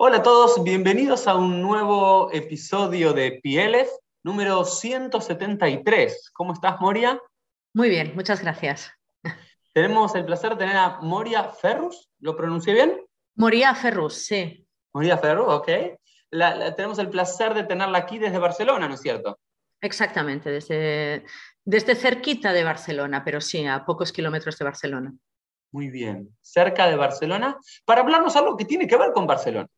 Hola a todos, bienvenidos a un nuevo episodio de PLF, número 173. ¿Cómo estás, Moria? Muy bien, muchas gracias. Tenemos el placer de tener a Moria Ferrus, ¿lo pronuncié bien? Moria Ferrus, sí. Moria Ferrus, ok. tenemos el placer de tenerla aquí desde Barcelona, ¿no es cierto? Exactamente, desde, desde cerquita de Barcelona, pero sí, a pocos kilómetros de Barcelona. Muy bien, cerca de Barcelona, para hablarnos algo que tiene que ver con Barcelona.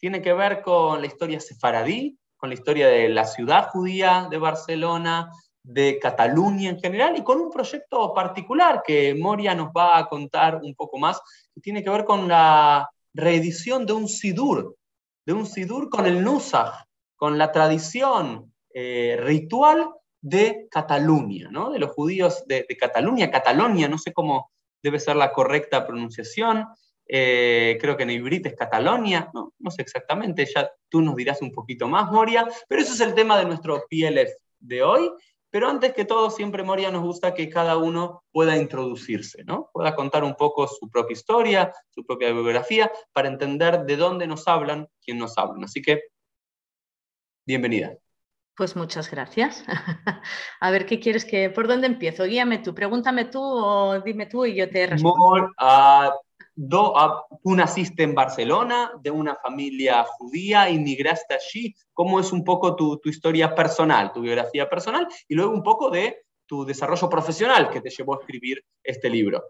Tiene que ver con la historia sefaradí, con la historia de la ciudad judía de Barcelona, de Cataluña en general y con un proyecto particular que Moria nos va a contar un poco más, que tiene que ver con la reedición de un Sidur, de un Sidur con el Nusach, con la tradición eh, ritual de Cataluña, ¿no? de los judíos de, Cataluña, Catalonia, no sé cómo debe ser la correcta pronunciación, eh, creo que en Ibrit es Catalonia, no, no sé exactamente, ya tú nos dirás un poquito más, Moria, pero eso es el tema de nuestro PLF de hoy. Pero antes que todo, siempre, Moria, nos gusta que cada uno pueda introducirse, ¿no? Pueda contar un poco su propia historia, su propia biografía, para entender de dónde nos hablan, quién nos hablan. Así que, bienvenida. Pues muchas gracias. A ver, ¿qué quieres que, por dónde empiezo? Guíame tú, pregúntame tú o dime tú y yo te respondo. Ah, tú naciste en Barcelona, de una familia judía, inmigraste allí. ¿Cómo es un poco tu, historia personal, tu biografía personal? Y luego un poco de tu desarrollo profesional que te llevó a escribir este libro.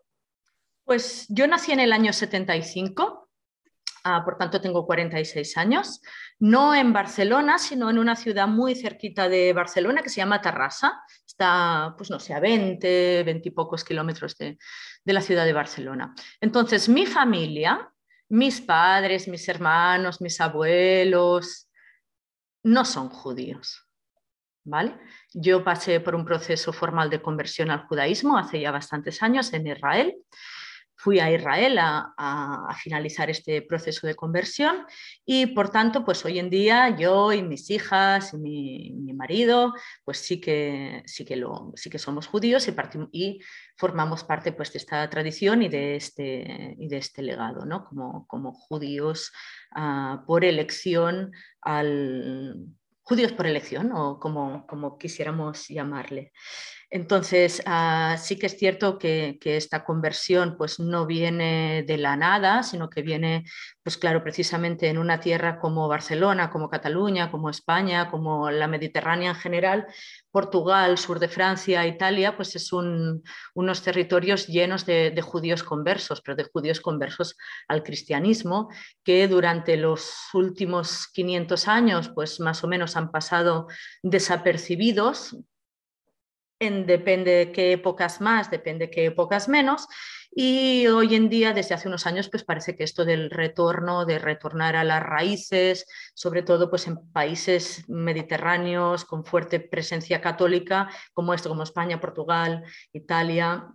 Pues yo nací en el año 75, ah, por tanto tengo 46 años no en Barcelona, sino en una ciudad muy cerquita de Barcelona que se llama Tarrasa. Pues no sé, a 20, 20 y pocos kilómetros de, la ciudad de Barcelona. Entonces, mi familia, mis padres, mis hermanos, mis abuelos, no son judíos. ¿Vale? Yo pasé por un proceso formal de conversión al judaísmo hace ya bastantes años en Israel fui a Israel a, finalizar este proceso de conversión y por tanto, pues hoy en día yo y mis hijas y mi, marido, pues sí que, sí que, sí que somos judíos y, y, formamos parte pues, de esta tradición y de este, y de este legado, ¿no? como, como judíos ah, por elección al judíos por elección o como, como quisiéramos llamarle. Entonces, ah, sí que es cierto que, esta conversión pues, no viene de la nada, sino que viene, pues claro, precisamente en una tierra como Barcelona, como Cataluña, como España, como la Mediterránea en general, Portugal, sur de Francia, Italia, pues es unos territorios llenos de, de, judíos conversos, pero de judíos conversos al cristianismo, que durante los últimos 500 años, pues más o menos han pasado desapercibidos en depende de qué épocas más, depende de qué épocas menos. Y hoy en día, desde hace unos años, pues parece que esto del retorno, de retornar a las raíces, sobre todo pues en países mediterráneos con fuerte presencia católica, como esto, como España, Portugal, Italia,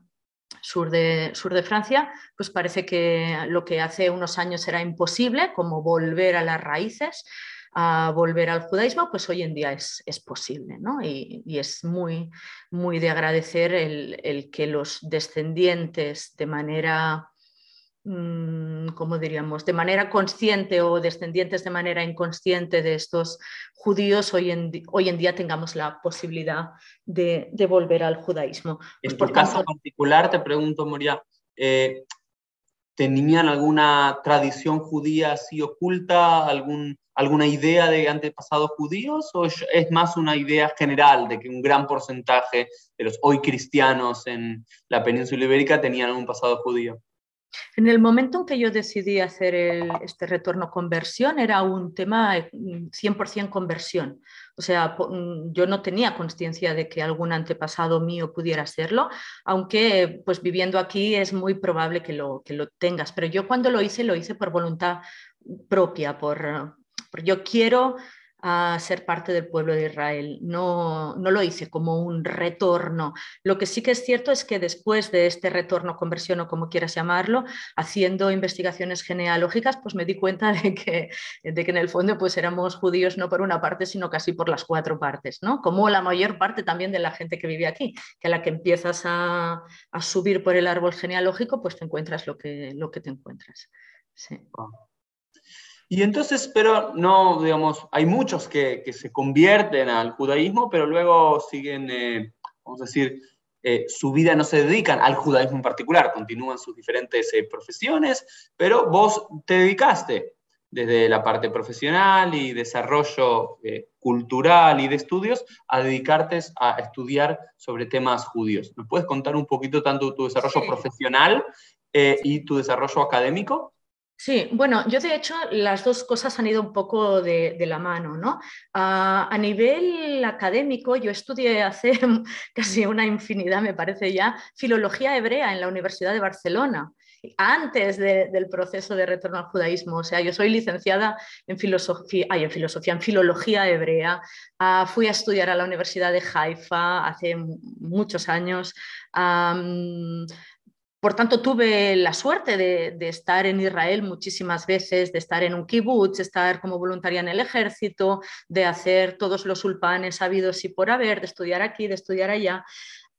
sur de, sur de Francia, pues parece que lo que hace unos años era imposible, como volver a las raíces, a volver al judaísmo, pues hoy en día es, posible. ¿no? Y, es muy, muy de agradecer el, que los descendientes de manera, mm, ¿cómo diríamos?, de manera consciente o descendientes de manera inconsciente de estos judíos, hoy en, hoy en día tengamos la posibilidad de, volver al judaísmo. en pues tu caso particular, te pregunto, Moria, eh, ¿tenían alguna tradición judía así oculta, algún alguna idea de antepasados judíos o es más una idea general de que un gran porcentaje de los hoy cristianos en la península ibérica tenían un pasado judío? En el momento en que yo decidí hacer este retorno conversión era un tema 100% conversión. O sea, yo no tenía conciencia de que algún antepasado mío pudiera hacerlo, aunque pues viviendo aquí es muy probable que lo, que lo tengas. Pero yo cuando lo hice, lo hice por voluntad propia, por, yo quiero ah, ser parte del pueblo de Israel. No, no lo hice como un retorno. Lo que sí que es cierto es que después de este retorno, conversión o como quieras llamarlo, haciendo investigaciones genealógicas, pues me di cuenta de que, de que en el fondo pues éramos judíos no por una parte, sino casi por las cuatro partes, ¿no? Como la mayor parte también de la gente que vive aquí, que a la que empiezas a, subir por el árbol genealógico, pues te encuentras lo que, lo que te encuentras. Sí. Y entonces, pero no, digamos, hay muchos que, se convierten al judaísmo, pero luego siguen, eh, vamos a decir, eh, su vida no se dedican al judaísmo en particular, continúan sus diferentes eh, profesiones, pero vos te dedicaste desde la parte profesional y desarrollo cultural y de estudios a dedicarte a estudiar sobre temas judíos. ¿Nos puedes contar un poquito tanto tu desarrollo profesional y tu desarrollo académico? Sí, bueno, yo de hecho las dos cosas han ido un poco de, la mano, ¿no? a nivel académico, yo estudié hace casi una infinidad, me parece ya, filología hebrea en la Universidad de Barcelona, antes del proceso de retorno al judaísmo. O sea, yo soy licenciada en filosofía, en filosofía, en filología hebrea. Ah, fui a estudiar a la Universidad de Haifa hace muchos años. Por tanto, tuve la suerte de, estar en Israel muchísimas veces, de estar en un kibbutz, estar como voluntaria en el ejército, de hacer todos los ulpanes habidos y por haber, de estudiar aquí, de estudiar allá.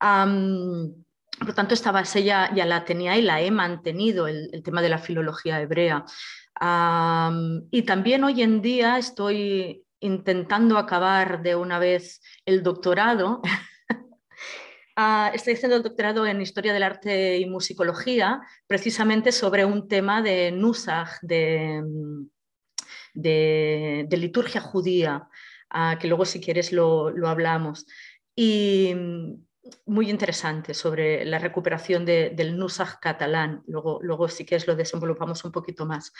por tanto, esta base ya, la tenía y la he mantenido, el, tema de la filología hebrea. y también hoy en día estoy intentando acabar de una vez el doctorado Ah, estoy haciendo el doctorado en Historia del Arte y Musicología, precisamente sobre un tema de Nusach, de, liturgia judía, ah, que luego si quieres lo, hablamos. Y muy interesante sobre la recuperación del Nusach catalán. Luego, luego si quieres lo desenvolvamos un poquito más.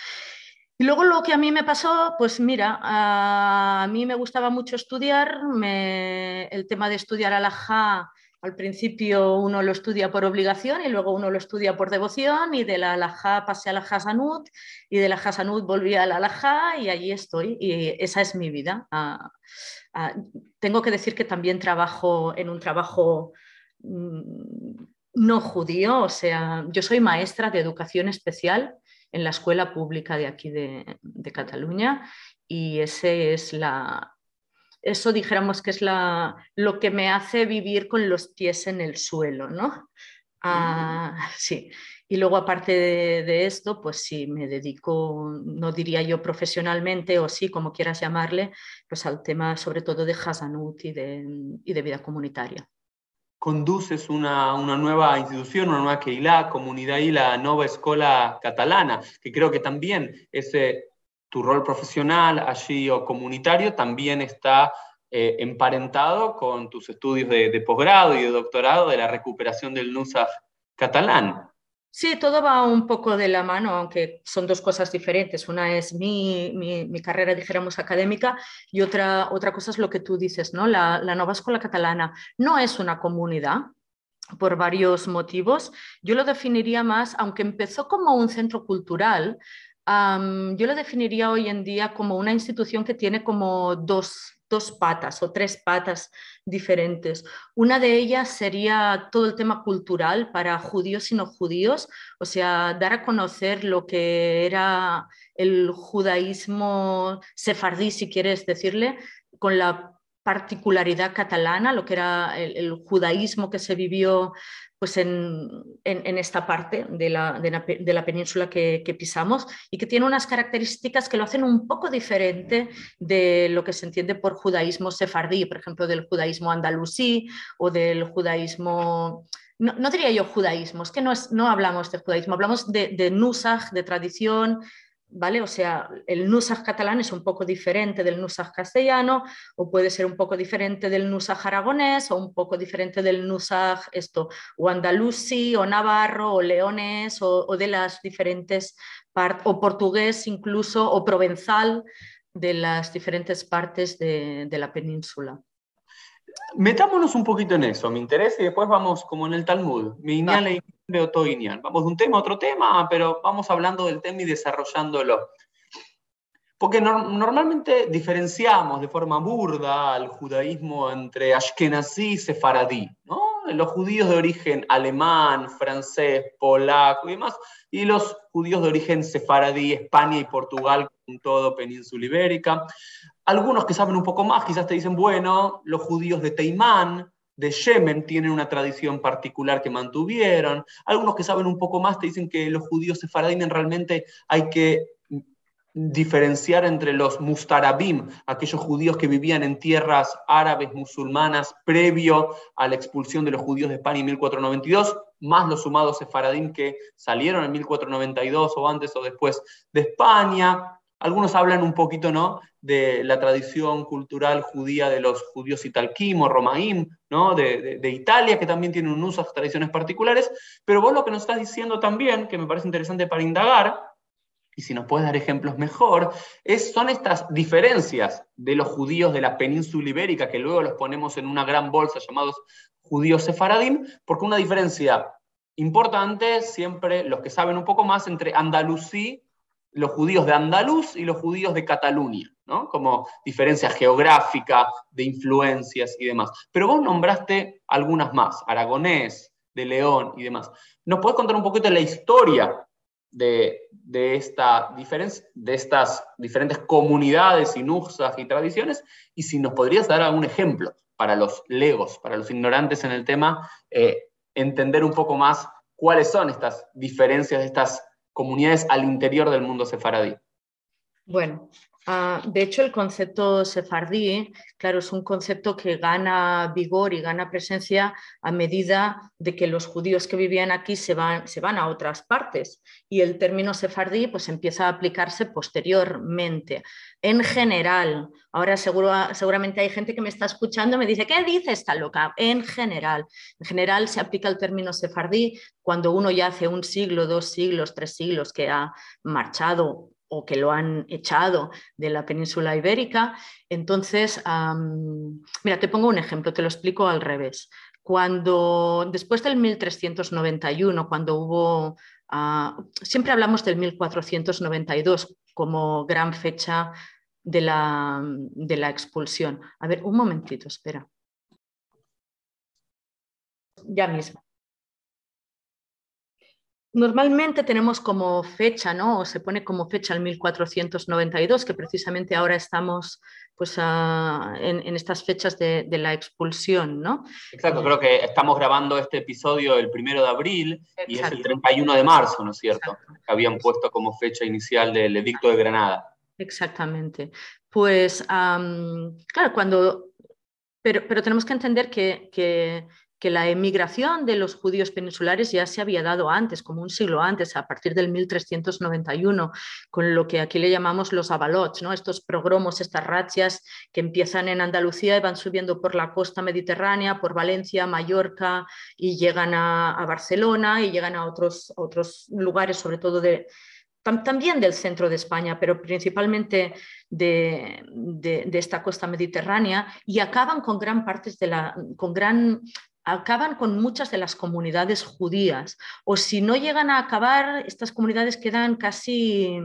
Y luego lo que a mí me pasó, pues mira, a mí me gustaba mucho estudiar, el tema de estudiar alajá al principio uno lo estudia por obligación y luego uno lo estudia por devoción y de la alajá pasé a la Hasanut y de la Hasanut volví a la alajá y allí estoy y esa es mi vida. Ah, ah, tengo que decir que también trabajo en un trabajo mm, no judío, o sea, yo soy maestra de educación especial en la escuela pública de aquí de, de Cataluña y ese es la, eso dijéramos que es la, lo que me hace vivir con los pies en el suelo, ¿no? Ah, sí. Y luego, aparte de, esto, pues sí, me dedico, no diría yo profesionalmente, o sí, como quieras llamarle, pues al tema sobre todo de Hasanut y de, y de vida comunitaria. Conduces una, una, nueva institución, una nueva Keilah, comunidad y la nueva escuela catalana, que creo que también ese tu rol profesional allí o comunitario también está eh, emparentado con tus estudios de, posgrado y de doctorado de la recuperación del NUSAF catalán. Sí, todo va un poco de la mano, aunque son dos cosas diferentes. Una es mi, mi, carrera, dijéramos, académica y otra, otra cosa es lo que tú dices, ¿no? La, la Nova Escuela Catalana no es una comunidad, por varios motivos. Yo lo definiría más, aunque empezó como un centro cultural, yo lo definiría hoy en día como una institución que tiene como dos, patas o tres patas diferentes. Una de ellas sería todo el tema cultural para judíos y no judíos, o sea, dar a conocer lo que era el judaísmo sefardí, si quieres decirle, con la particularidad catalana, lo que era el judaísmo que se vivió pues en, esta parte de la, península que, pisamos y que tiene unas características que lo hacen un poco diferente de lo que se entiende por judaísmo sefardí, por ejemplo, del judaísmo andalusí o del judaísmo... No, diría yo judaísmo, es que no, es, no hablamos de judaísmo, hablamos de, de nusach, de tradición, ¿vale? O sea, el nusaj catalán es un poco diferente del nusaj castellano, o puede ser un poco diferente del nusaj aragonés, o un poco diferente del nusaj esto, o andalusí, o navarro, o leones, o, de las diferentes partes, o portugués incluso, o provenzal de las diferentes partes de, la península. Metámonos un poquito en eso, me interesa, y después vamos como en el Talmud. Mi de Vamos de un tema a otro tema, pero vamos hablando del tema y desarrollándolo. Porque normalmente diferenciamos de forma burda al judaísmo entre Ashkenazí y Sefaradí, ¿no? los judíos de origen alemán, francés, polaco y demás, y los judíos de origen sefaradí, España y Portugal, con todo península ibérica. Algunos que saben un poco más quizás te dicen, bueno, los judíos de Teimán, de Yemen tienen una tradición particular que mantuvieron. Algunos que saben un poco más te dicen que los judíos sefaradíes realmente hay que diferenciar entre los mustarabim, aquellos judíos que vivían en tierras árabes musulmanas previo a la expulsión de los judíos de España en 1492, más los sumados sefaradim que salieron en 1492 o antes o después de España. Algunos hablan un poquito ¿no? de la tradición cultural judía de los judíos italquim o romaim, ¿no? de, de, Italia, que también tienen unas tradiciones particulares, pero vos lo que nos estás diciendo también, que me parece interesante para indagar, y si nos puedes dar ejemplos mejor, es, son estas diferencias de los judíos de la península ibérica, que luego los ponemos en una gran bolsa llamados judíos sefaradim, porque una diferencia importante, siempre los que saben un poco más, entre Andalusí, los judíos de Andaluz y los judíos de Cataluña, ¿no? como diferencia geográfica, de influencias y demás. Pero vos nombraste algunas más, Aragonés, de León y demás. ¿Nos puedes contar un poquito de la historia de, esta de estas diferentes comunidades, inuxas y tradiciones, y si nos podrías dar algún ejemplo para los legos, para los ignorantes en el tema, eh, entender un poco más cuáles son estas diferencias estas comunidades al interior del mundo sefaradí. Bueno, Ah, de hecho, el concepto sefardí, claro, es un concepto que gana vigor y gana presencia a medida de que los judíos que vivían aquí se van, se van a otras partes. Y el término sefardí pues, empieza a aplicarse posteriormente. En general, ahora seguro, seguramente hay gente que me está escuchando y me dice, ¿qué dice esta loca? En general, en general se aplica el término sefardí cuando uno ya hace un siglo, dos siglos, tres siglos que ha marchado o que lo han echado de la península ibérica. Entonces, mira, te pongo un ejemplo, te lo explico al revés. Cuando después del 1391, cuando hubo, ah, siempre hablamos del 1492 como gran fecha de la, de la expulsión. A ver, un momentito, espera. Ya mismo. Normalmente tenemos como fecha, ¿no? O se pone como fecha el 1492, que precisamente ahora estamos pues, en, estas fechas de, la expulsión, ¿no? Exacto, creo que estamos grabando este episodio el primero de abril y es el 31 de marzo, ¿no es cierto? Que habían puesto como fecha inicial del edicto de Granada. Exactamente. Pues, claro, cuando... Pero, pero, tenemos que entender que, que que la emigración de los judíos peninsulares ya se había dado antes, como un siglo antes, a partir del 1391, con lo que aquí le llamamos los avalots, ¿no? estos progromos, estas rachas que empiezan en Andalucía y van subiendo por la costa mediterránea, por Valencia, Mallorca y llegan a, Barcelona y llegan a otros, otros lugares, sobre todo de, también del centro de España, pero principalmente de, de, esta costa mediterránea, y acaban con gran partes de la, con gran acaban con muchas de las comunidades judías, o si no llegan a acabar, estas comunidades quedan casi,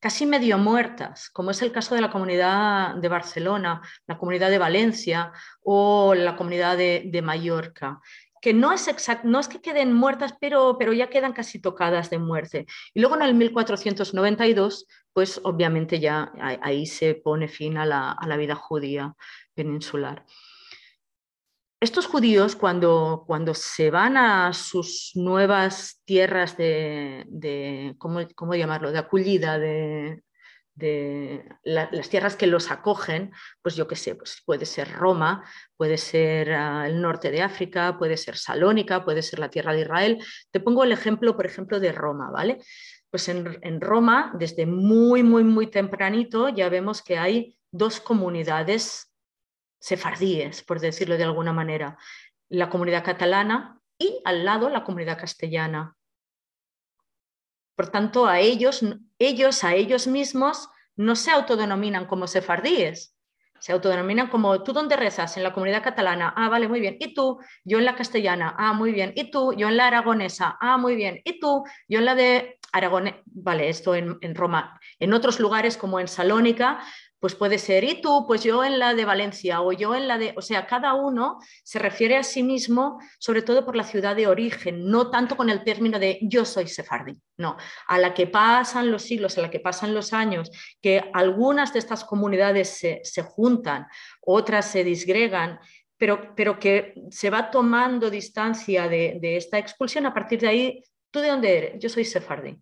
casi medio muertas, como es el caso de la comunidad de Barcelona, la comunidad de Valencia o la comunidad de, Mallorca que no es, no es que queden muertas, pero, pero ya quedan casi tocadas de muerte. Y luego en el 1492, pues obviamente ya ahí se pone fin a la, a la vida judía peninsular. Estos judíos, cuando, cuando, se van a sus nuevas tierras de, ¿cómo, llamarlo?, de acogida, de, las tierras que los acogen, pues yo qué sé, pues puede ser Roma, puede ser ah, el norte de África, puede ser Salónica, puede ser la tierra de Israel. Te pongo el ejemplo, por ejemplo, de Roma, ¿vale? Pues en, en Roma, desde muy, muy, muy tempranito, ya vemos que hay dos comunidades sefardíes, por decirlo de alguna manera, la comunidad catalana y al lado la comunidad castellana. Por tanto, a ellos, ellos a ellos mismos no se autodenominan como sefardíes, se autodenominan como tú dónde rezas, en la comunidad catalana, ah, vale, muy bien, y tú, yo en la castellana, ah, muy bien, y tú, yo en la aragonesa, ah, muy bien, y tú, yo en la de Aragón, vale, esto en, en Roma, en otros lugares como en Salónica, pues puede ser, y tú, pues yo en la de Valencia o yo en la de, o sea, cada uno se refiere a sí mismo, sobre todo por la ciudad de origen, no tanto con el término de yo soy sefardí, no, a la que pasan los siglos, a la que pasan los años, que algunas de estas comunidades se, juntan, otras se disgregan, pero, pero, que se va tomando distancia de, esta expulsión, a partir de ahí, ¿tú de dónde eres? Yo soy sefardí.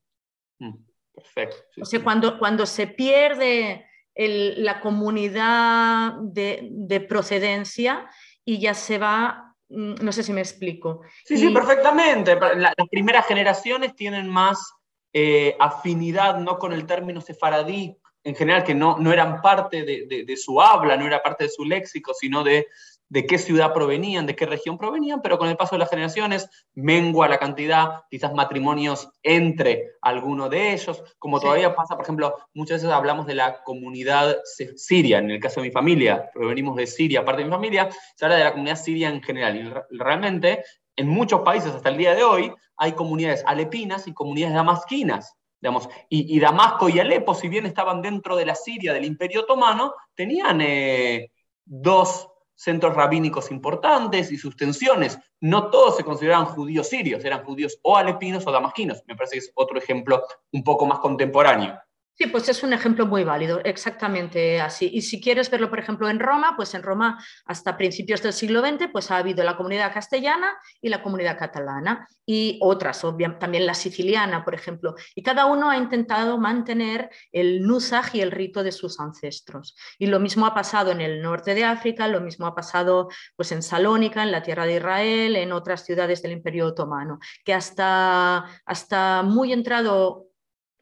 Mm. Perfecto. o sea, Cuando, cuando se pierde la comunidad de, procedencia y ya se va, mm, no sé si me explico. Sí, sí, perfectamente. las primeras generaciones tienen más eh, afinidad no con el término sefaradí en general, que no, no eran parte de, su habla, no era parte de su léxico, sino de de qué ciudad provenían, de qué región provenían, pero con el paso de las generaciones mengua la cantidad, quizás matrimonios entre alguno de ellos, como todavía pasa, por ejemplo, muchas veces hablamos de la comunidad siria, en el caso de mi familia, provenimos de Siria, parte de mi familia, se habla de la comunidad siria en general, y realmente en muchos países hasta el día de hoy hay comunidades alepinas y comunidades damasquinas, Digamos, y, Damasco y Alepo, si bien estaban dentro de la Siria del Imperio Otomano, tenían eh, dos centros rabínicos importantes y sus tensiones. No todos se consideraban judíos sirios, eran judíos o alepinos o damasquinos. Me parece que es otro ejemplo un poco más contemporáneo. Sí, pues es un ejemplo muy válido, exactamente así. Y si quieres verlo, por ejemplo, en Roma, pues en Roma hasta principios del siglo XX pues ha habido la comunidad castellana y la comunidad catalana y otras, obviamente, también la siciliana, por ejemplo. Y cada uno ha intentado mantener el nusaj y el rito de sus ancestros. Y lo mismo ha pasado en el norte de África, lo mismo ha pasado pues en Salónica, en la tierra de Israel, en otras ciudades del Imperio Otomano, que hasta, hasta muy entrado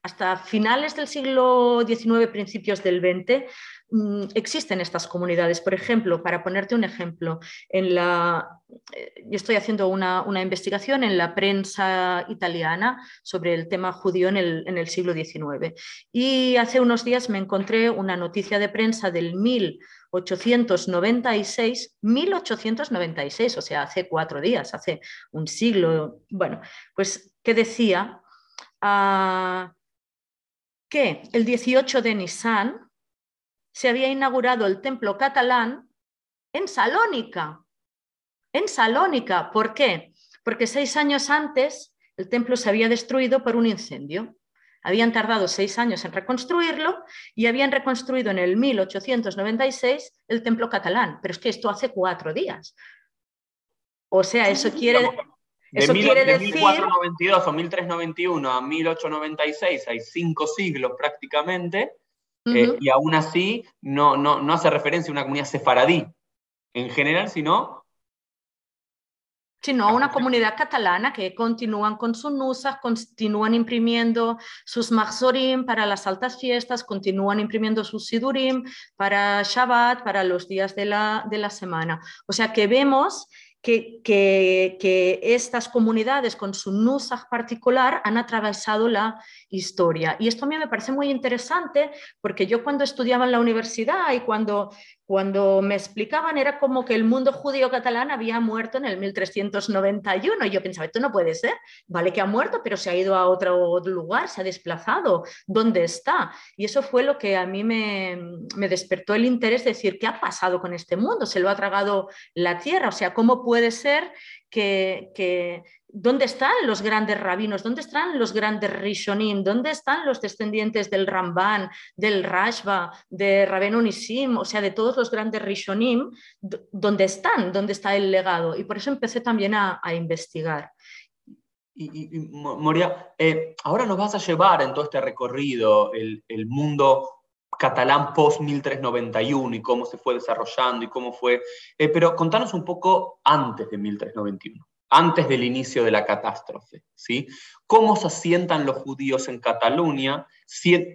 hasta finales del siglo XIX, principios del XX, mm, existen estas comunidades. Por ejemplo, para ponerte un ejemplo, en la, eh, yo estoy haciendo una, investigación en la prensa italiana sobre el tema judío en el, en el, siglo XIX. Y hace unos días me encontré una noticia de prensa del 1896, 1896, o sea, hace cuatro días, hace un siglo, bueno, pues que decía... Ah, que el 18 de Nisan se había inaugurado el templo catalán en Salónica. En Salónica, ¿por qué? Porque seis años antes el templo se había destruido por un incendio. Habían tardado seis años en reconstruirlo y habían reconstruido en el 1896 el templo catalán. Pero es que esto hace cuatro días. O sea, eso quiere, de, Eso quiere decir... 1492 o 1391 a 1896 hay cinco siglos prácticamente, eh, y aún así no, no, no hace referencia a una comunidad sefaradí en general, sino sino a una comunidad catalana que continúan con sus nusas, continúan imprimiendo sus maxorim para las altas fiestas, continúan imprimiendo sus sidurim para Shabbat, para los días de la, de la semana. O sea que vemos que, estas comunidades con su nusaj particular han atravesado la historia. Y esto a mí me parece muy interesante porque yo cuando estudiaba en la universidad y cuando cuando me explicaban era como que el mundo judío catalán había muerto en el 1391 y yo pensaba, esto no puede ser, vale que ha muerto, pero se ha ido a otro lugar, se ha desplazado, ¿dónde está? Y eso fue lo que a mí me, despertó el interés de decir, ¿qué ha pasado con este mundo? ¿Se lo ha tragado la tierra? O sea, ¿cómo puede ser que ¿Dónde están los grandes rabinos? ¿Dónde están los grandes Rishonim? ¿Dónde están los descendientes del Ramban, del Rashba, de Rabenu Nisim, o sea, de todos los grandes Rishonim? ¿Dónde están? ¿Dónde está el legado? Y por eso empecé también a, investigar. Y, Moria, eh, ahora nos vas a llevar en todo este recorrido el, mundo catalán post 1391 y cómo se fue desarrollando y cómo fue, eh, pero contanos un poco antes de 1391 antes del inicio de la catástrofe. ¿sí? ¿Cómo se asientan los judíos en Cataluña?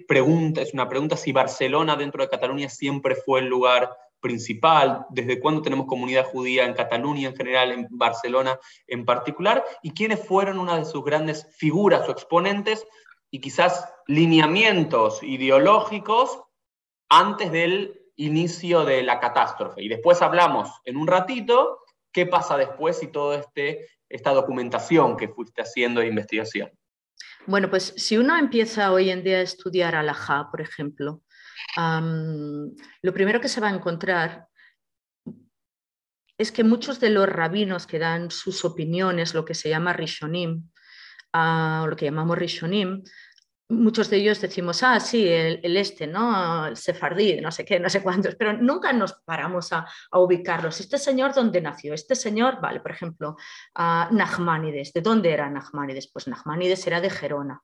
Pregunta, es una pregunta si Barcelona dentro de Cataluña siempre fue el lugar principal, desde cuándo tenemos comunidad judía en Cataluña en general, en Barcelona en particular, y quiénes fueron una de sus grandes figuras o exponentes y quizás lineamientos ideológicos antes del inicio de la catástrofe. Y después hablamos en un ratito ¿Qué pasa después y toda este, esta documentación que fuiste haciendo de investigación? Bueno, pues si uno empieza hoy en día a estudiar alajá, por ejemplo, lo primero que se va a encontrar es que muchos de los rabinos que dan sus opiniones, lo que se llama Rishonim, uh, lo que llamamos Rishonim, muchos de ellos decimos, ah, sí, el, este, ¿no? El sefardí, no sé qué, no sé cuántos, pero nunca nos paramos a, ubicarlos. Este señor, ¿dónde nació? Este señor, vale, por ejemplo, uh, ¿de dónde era Nachmanides? Pues Nachmanides era de Gerona.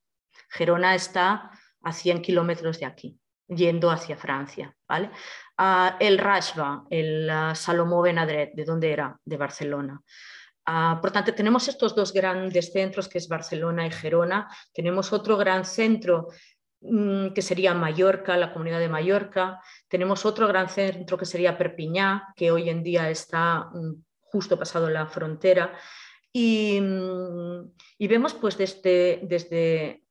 Gerona está a 100 kilómetros de aquí, yendo hacia Francia. ¿vale? Ah, el Rashba, el uh, Salomó Benadret, ¿de dónde era? De Barcelona. Ah, por tanto, tenemos estos dos grandes centros, que es Barcelona y Gerona. Tenemos otro gran centro mm, que sería Mallorca, la comunidad de Mallorca. Tenemos otro gran centro que sería Perpiñá, que hoy en día está mm, justo pasado la frontera. Y, mm, y vemos pues desde, desde,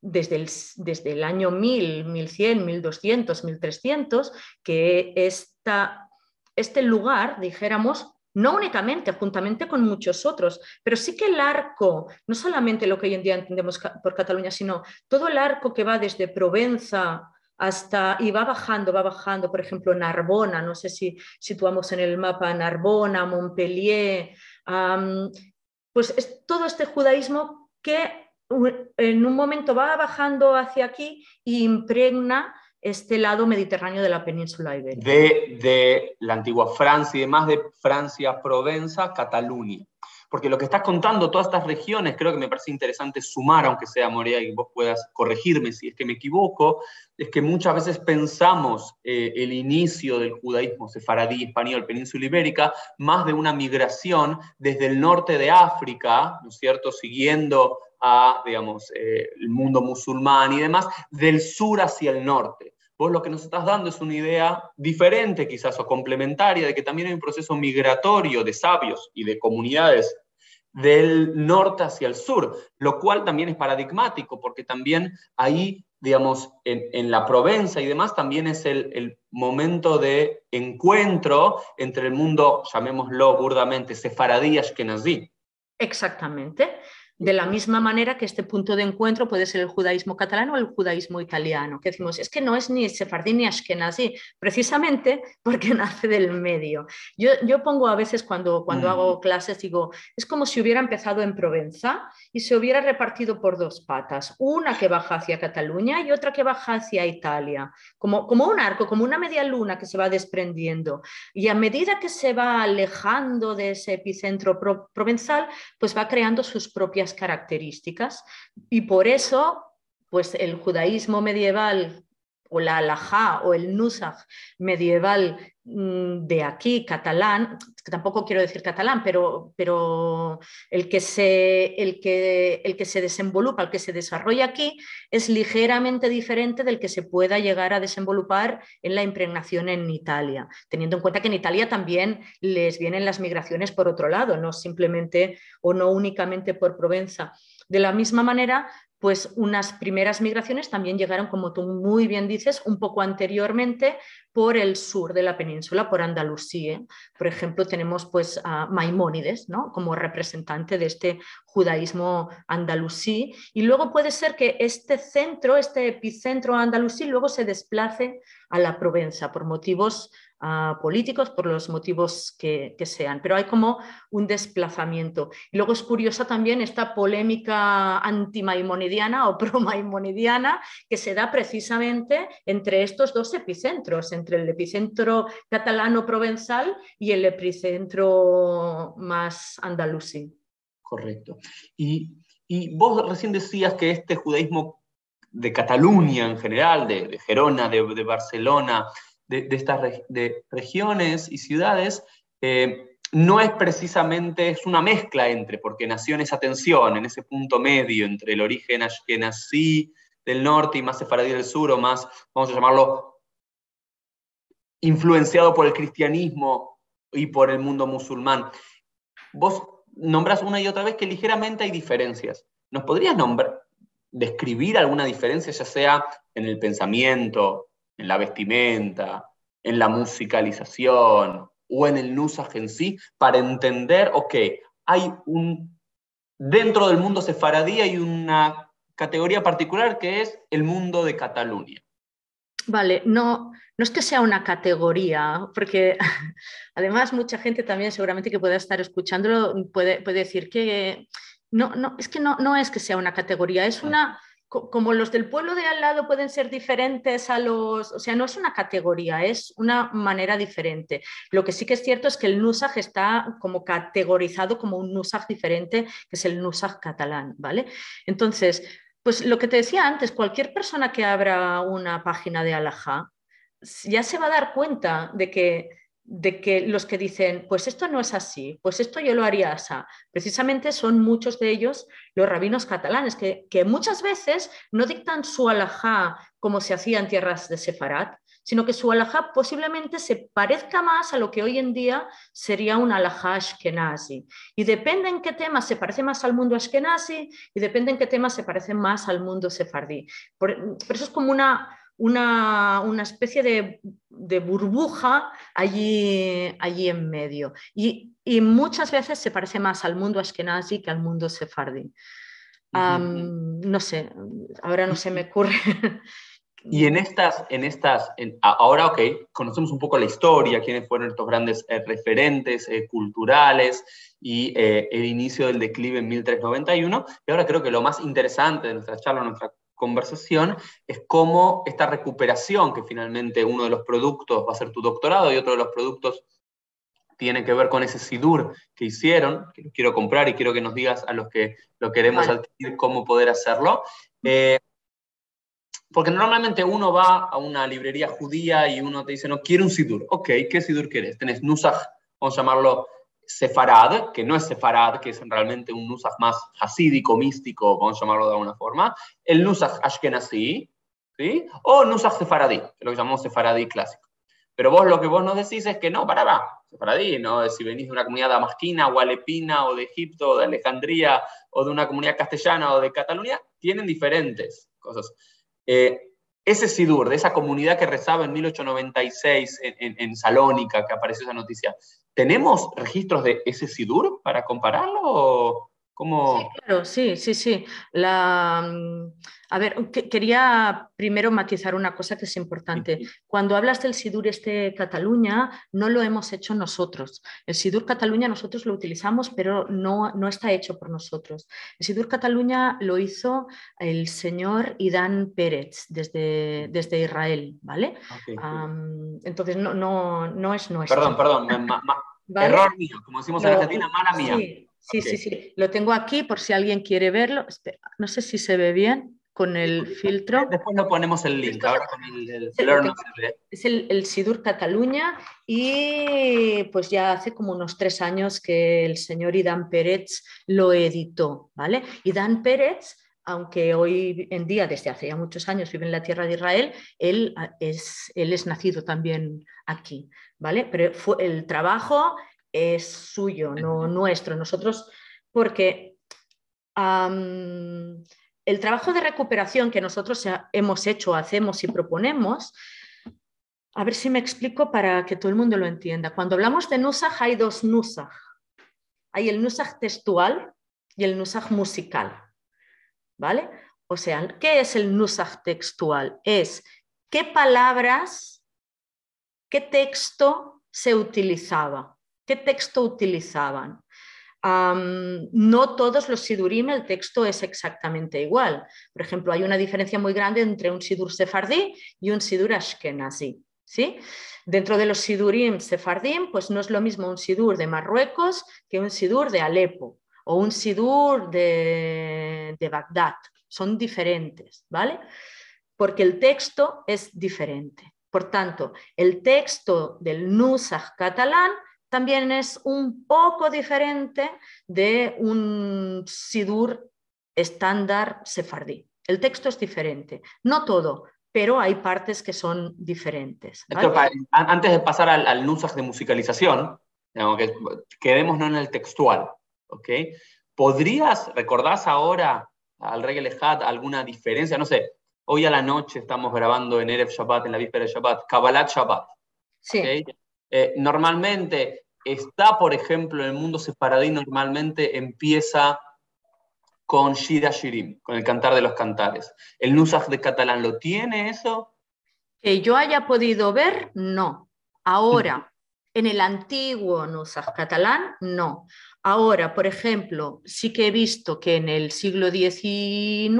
desde el, desde el, año 1000, 1100, 1200, 1300, que esta, este lugar, dijéramos, no únicamente, juntamente con muchos otros, pero sí que el arco, no solamente lo que hoy en día entendemos por Cataluña, sino todo el arco que va desde Provenza hasta, y va bajando, va bajando, por ejemplo, Narbona, no sé si situamos en el mapa Narbona, Montpellier, pues es todo este judaísmo que en un momento va bajando hacia aquí e impregna este lado mediterráneo de la península ibérica. De, la antigua Francia y demás, de Francia, Provenza, Cataluña. Porque lo que estás contando, todas estas regiones, creo que me parece interesante sumar, aunque sea Morea, y vos puedas corregirme si es que me equivoco, es que muchas veces pensamos eh, el inicio del judaísmo sefaradí, español, península ibérica, más de una migración desde el norte de África, ¿no es cierto?, siguiendo a, digamos, eh, el mundo musulmán y demás, del sur hacia el norte. Vos lo que nos estás dando es una idea diferente quizás o complementaria de que también hay un proceso migratorio de sabios y de comunidades del norte hacia el sur, lo cual también es paradigmático porque también ahí, digamos, en, la Provenza y demás, también es el, momento de encuentro entre el mundo, llamémoslo burdamente, sefaradí ashkenazí. Exactamente. De la misma manera que este punto de encuentro puede ser el judaísmo catalán o el judaísmo italiano, que decimos, es que no es ni sefardí ni ashkenazí, precisamente porque nace del medio. Yo, yo pongo a veces cuando, cuando mm. hago clases, digo, es como si hubiera empezado en Provenza y se hubiera repartido por dos patas, una que baja hacia Cataluña y otra que baja hacia Italia, como, como un arco, como una media luna que se va desprendiendo. Y a medida que se va alejando de ese epicentro provenzal, pues va creando sus propias características. Y por eso pues el judaísmo medieval o la alajá o el nusaj medieval mm, de aquí, catalán, tampoco quiero decir catalán, pero, pero el, que se, el, que, el que se desenvolupa, el que se desarrolla aquí, es ligeramente diferente del que se pueda llegar a desenvolupar en la impregnación en Italia, teniendo en cuenta que en Italia también les vienen las migraciones por otro lado, no simplemente o no únicamente por Provenza. De la misma manera, pues unas primeras migraciones también llegaron, como tú muy bien dices, un poco anteriormente por el sur de la península, por Andalucía. Por ejemplo, tenemos pues a Maimónides ¿no? como representante de este judaísmo andalusí. Y luego puede ser que este centro, este epicentro andalusí, luego se desplace a la Provenza por motivos políticos por los motivos que, sean, pero hay como un desplazamiento. Y luego es curiosa también esta polémica anti-maimonidiana o pro-maimonidiana que se da precisamente entre estos dos epicentros, entre el epicentro catalano-provenzal y el epicentro más andalusí. Correcto. Y, vos recién decías que este judaísmo de Cataluña en general, de, Gerona, de, de Barcelona, de, estas de regiones y ciudades eh, no es precisamente, es una mezcla entre, porque nació en esa tensión, en ese punto medio entre el origen ashkenazí del norte y más sefaradí del sur, o más, vamos a llamarlo, influenciado por el cristianismo y por el mundo musulmán. Vos nombras una y otra vez que ligeramente hay diferencias. ¿Nos podrías nombrar, describir alguna diferencia, ya sea en el pensamiento, en la vestimenta, en la musicalización o en el nusaj en sí, para entender, ok, hay un, dentro del mundo sefaradí hay una categoría particular que es el mundo de Cataluña. Vale, no, no es que sea una categoría, porque además mucha gente también seguramente que pueda estar escuchándolo puede, puede decir que no, no, es que no, no es que sea una categoría, es una como los del pueblo de al lado pueden ser diferentes a los, o sea, no es una categoría, es una manera diferente. Lo que sí que es cierto es que el Nusaj está como categorizado como un Nusaj diferente, que es el Nusaj catalán, ¿vale? Entonces, Pues lo que te decía antes, cualquier persona que abra una página de Alajá ya se va a dar cuenta de que, de que los que dicen, pues esto no es así, pues esto yo lo haría así, precisamente son muchos de ellos los rabinos catalanes, que, que muchas veces no dictan su Alajá como se hacía en tierras de Sefarat, sino que su alajá posiblemente se parezca más a lo que hoy en día sería un alajá ashkenazi. Y depende en qué tema se parece más al mundo ashkenazi y depende en qué tema se parece más al mundo sefardí. Por, eso es como una, una, especie de, burbuja allí, allí en medio. Y, muchas veces se parece más al mundo ashkenazi que al mundo sefardí. no sé, ahora no se me ocurre Y en estas, en estas ahora, ok, conocemos un poco la historia, quiénes fueron estos grandes eh, referentes eh, culturales y eh, el inicio del declive en 1391. Y ahora creo que lo más interesante de nuestra charla, nuestra conversación, es cómo esta recuperación, que finalmente uno de los productos va a ser tu doctorado y otro de los productos tiene que ver con ese SIDUR que hicieron, que lo quiero comprar y quiero que nos digas a los que lo queremos adquirir cómo poder hacerlo. Porque normalmente uno va a una librería judía y uno te dice, no, quiero un sidur. Ok, ¿qué sidur quieres? Tenés Nusach, vamos a llamarlo Sefarad, que no es Sefarad, que es realmente un Nusach más hasídico, místico, vamos a llamarlo de alguna forma. El Nusach Ashkenazi, ¿sí? O Nusach Sefaradí, que lo que llamamos Sefaradí clásico. Pero vos lo que vos nos decís es que no, para, va, Sefaradí, ¿no? Si venís de una comunidad damasquina o alepina o de Egipto o de Alejandría o de una comunidad castellana o de Cataluña, tienen diferentes cosas. Eh, ese Sidur, de esa comunidad que rezaba en 1896 en, Salónica, que apareció esa noticia, ¿tenemos registros de ese Sidur para compararlo? Sí, claro, sí, sí, sí. La, mm, a ver, quería primero matizar una cosa que es importante. Cuando hablas del SIDUR este Cataluña, no lo hemos hecho nosotros. El SIDUR Cataluña nosotros lo utilizamos, pero no, no está hecho por nosotros. El SIDUR Cataluña lo hizo el señor Idán Pérez desde, desde Israel, ¿vale? entonces, no, no, no es nuestro. Perdón, perdón, error mío, como decimos en Argentina, mala mía. Sí, sí, sí. Lo tengo aquí por si alguien quiere verlo. no sé si se ve bien con el filtro. Después lo ponemos el link. Ahora con el, Es el, Sidur Cataluña y pues ya hace como unos tres años que el señor Idán Pérez lo editó, ¿vale? Idán Pérez aunque hoy en día, desde hace ya muchos años, vive en la tierra de Israel, él es, él es nacido también aquí, ¿vale? Pero fue, el trabajo es suyo, no nuestro. Nosotros, porque el trabajo de recuperación que nosotros hemos hecho, hacemos y proponemos, a ver si me explico para que todo el mundo lo entienda. Cuando hablamos de Nusach hay dos Nusach. Hay el Nusach textual y el Nusach musical. ¿Vale? O sea, ¿qué es el Nusach textual? Es qué palabras, qué texto se utilizaba. ¿Qué texto utilizaban? no todos los sidurim el texto es exactamente igual. Por ejemplo, hay una diferencia muy grande entre un sidur sefardí y un sidur ashkenazi. ¿sí? Dentro de los sidurim sefardim, pues no es lo mismo un sidur de Marruecos que un sidur de Alepo o un sidur de, de Bagdad. Son diferentes, ¿vale? Porque el texto es diferente. Por tanto, el texto del Nusach catalán también es un poco diferente de un sidur estándar sefardí. El texto es diferente, no todo, pero hay partes que son diferentes. antes de pasar al, al de musicalización, que quedémonos en el textual, ¿ok? ¿Podrías, recordás ahora al Rey Lejat alguna diferencia? No sé, hoy a la noche estamos grabando en Erev Shabbat, en la víspera de Shabbat, Kabbalat Shabbat. Sí. Eh, normalmente está, por ejemplo, en el mundo separadí, normalmente empieza con Shira Shirim, con el cantar de los cantares. ¿El Nusach de catalán lo tiene eso? Que yo haya podido ver, no. Ahora, en el antiguo Nusach catalán, no. Ahora, por ejemplo, sí que he visto que en el siglo XIX,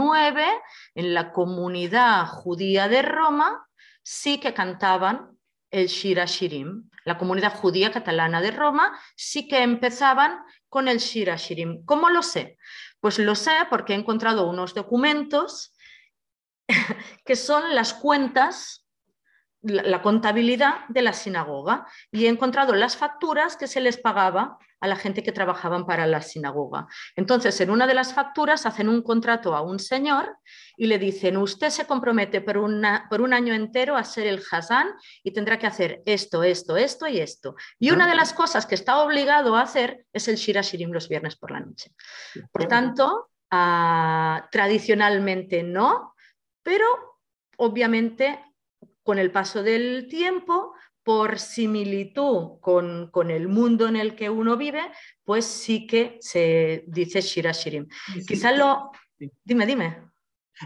en la comunidad judía de Roma, sí que cantaban el Shira Shirim. La comunidad judía catalana de Roma sí que empezaban con el Shira Shirim. ¿Cómo lo sé? Pues lo sé porque he encontrado unos documentos que son las cuentas la, contabilidad de la sinagoga y he encontrado las facturas que se les pagaba a la gente que trabajaban para la sinagoga. Entonces, en una de las facturas hacen un contrato a un señor y le dicen, usted se compromete por, por un año entero a ser el Hazán y tendrá que hacer esto, esto, esto y esto. Y una de las cosas que está obligado a hacer es el Shira Shirim los viernes por la noche. Por tanto, ah, tradicionalmente no, pero obviamente con el paso del tiempo, por similitud con, el mundo en el que uno vive, pues sí que se dice Shira Shirim. Quizás lo... Dime, dime.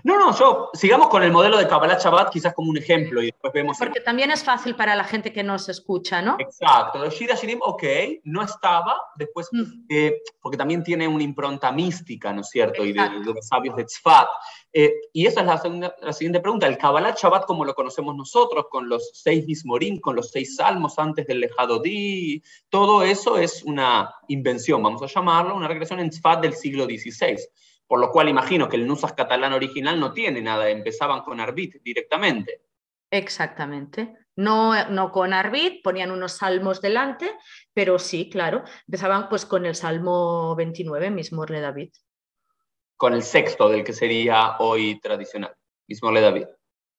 No, no, yo sigamos con el modelo de Kabbalah Shabbat quizás como un ejemplo y después vemos... Porque también es fácil para la gente que nos escucha, ¿no? Exacto, Shira Shirim, ok, no estaba, después, mm. eh, porque también tiene una impronta mística, ¿no es cierto? Y de, los sabios de Tzfat. Eh, y esa es la, siguiente pregunta, el Kabbalah Shabbat como lo conocemos nosotros, con los seis Mismorim, con los seis salmos antes del Lejado Di, todo eso es una invención, vamos a llamarlo, una regresión en Tzfat del siglo XVI por lo cual imagino que el Nusas catalán original no tiene nada, empezaban con Arbit directamente. Exactamente. No, no con Arbit, ponían unos salmos delante, pero sí, claro, empezaban pues con el Salmo 29, mismo de David. Con el sexto del que sería hoy tradicional, mismo de David.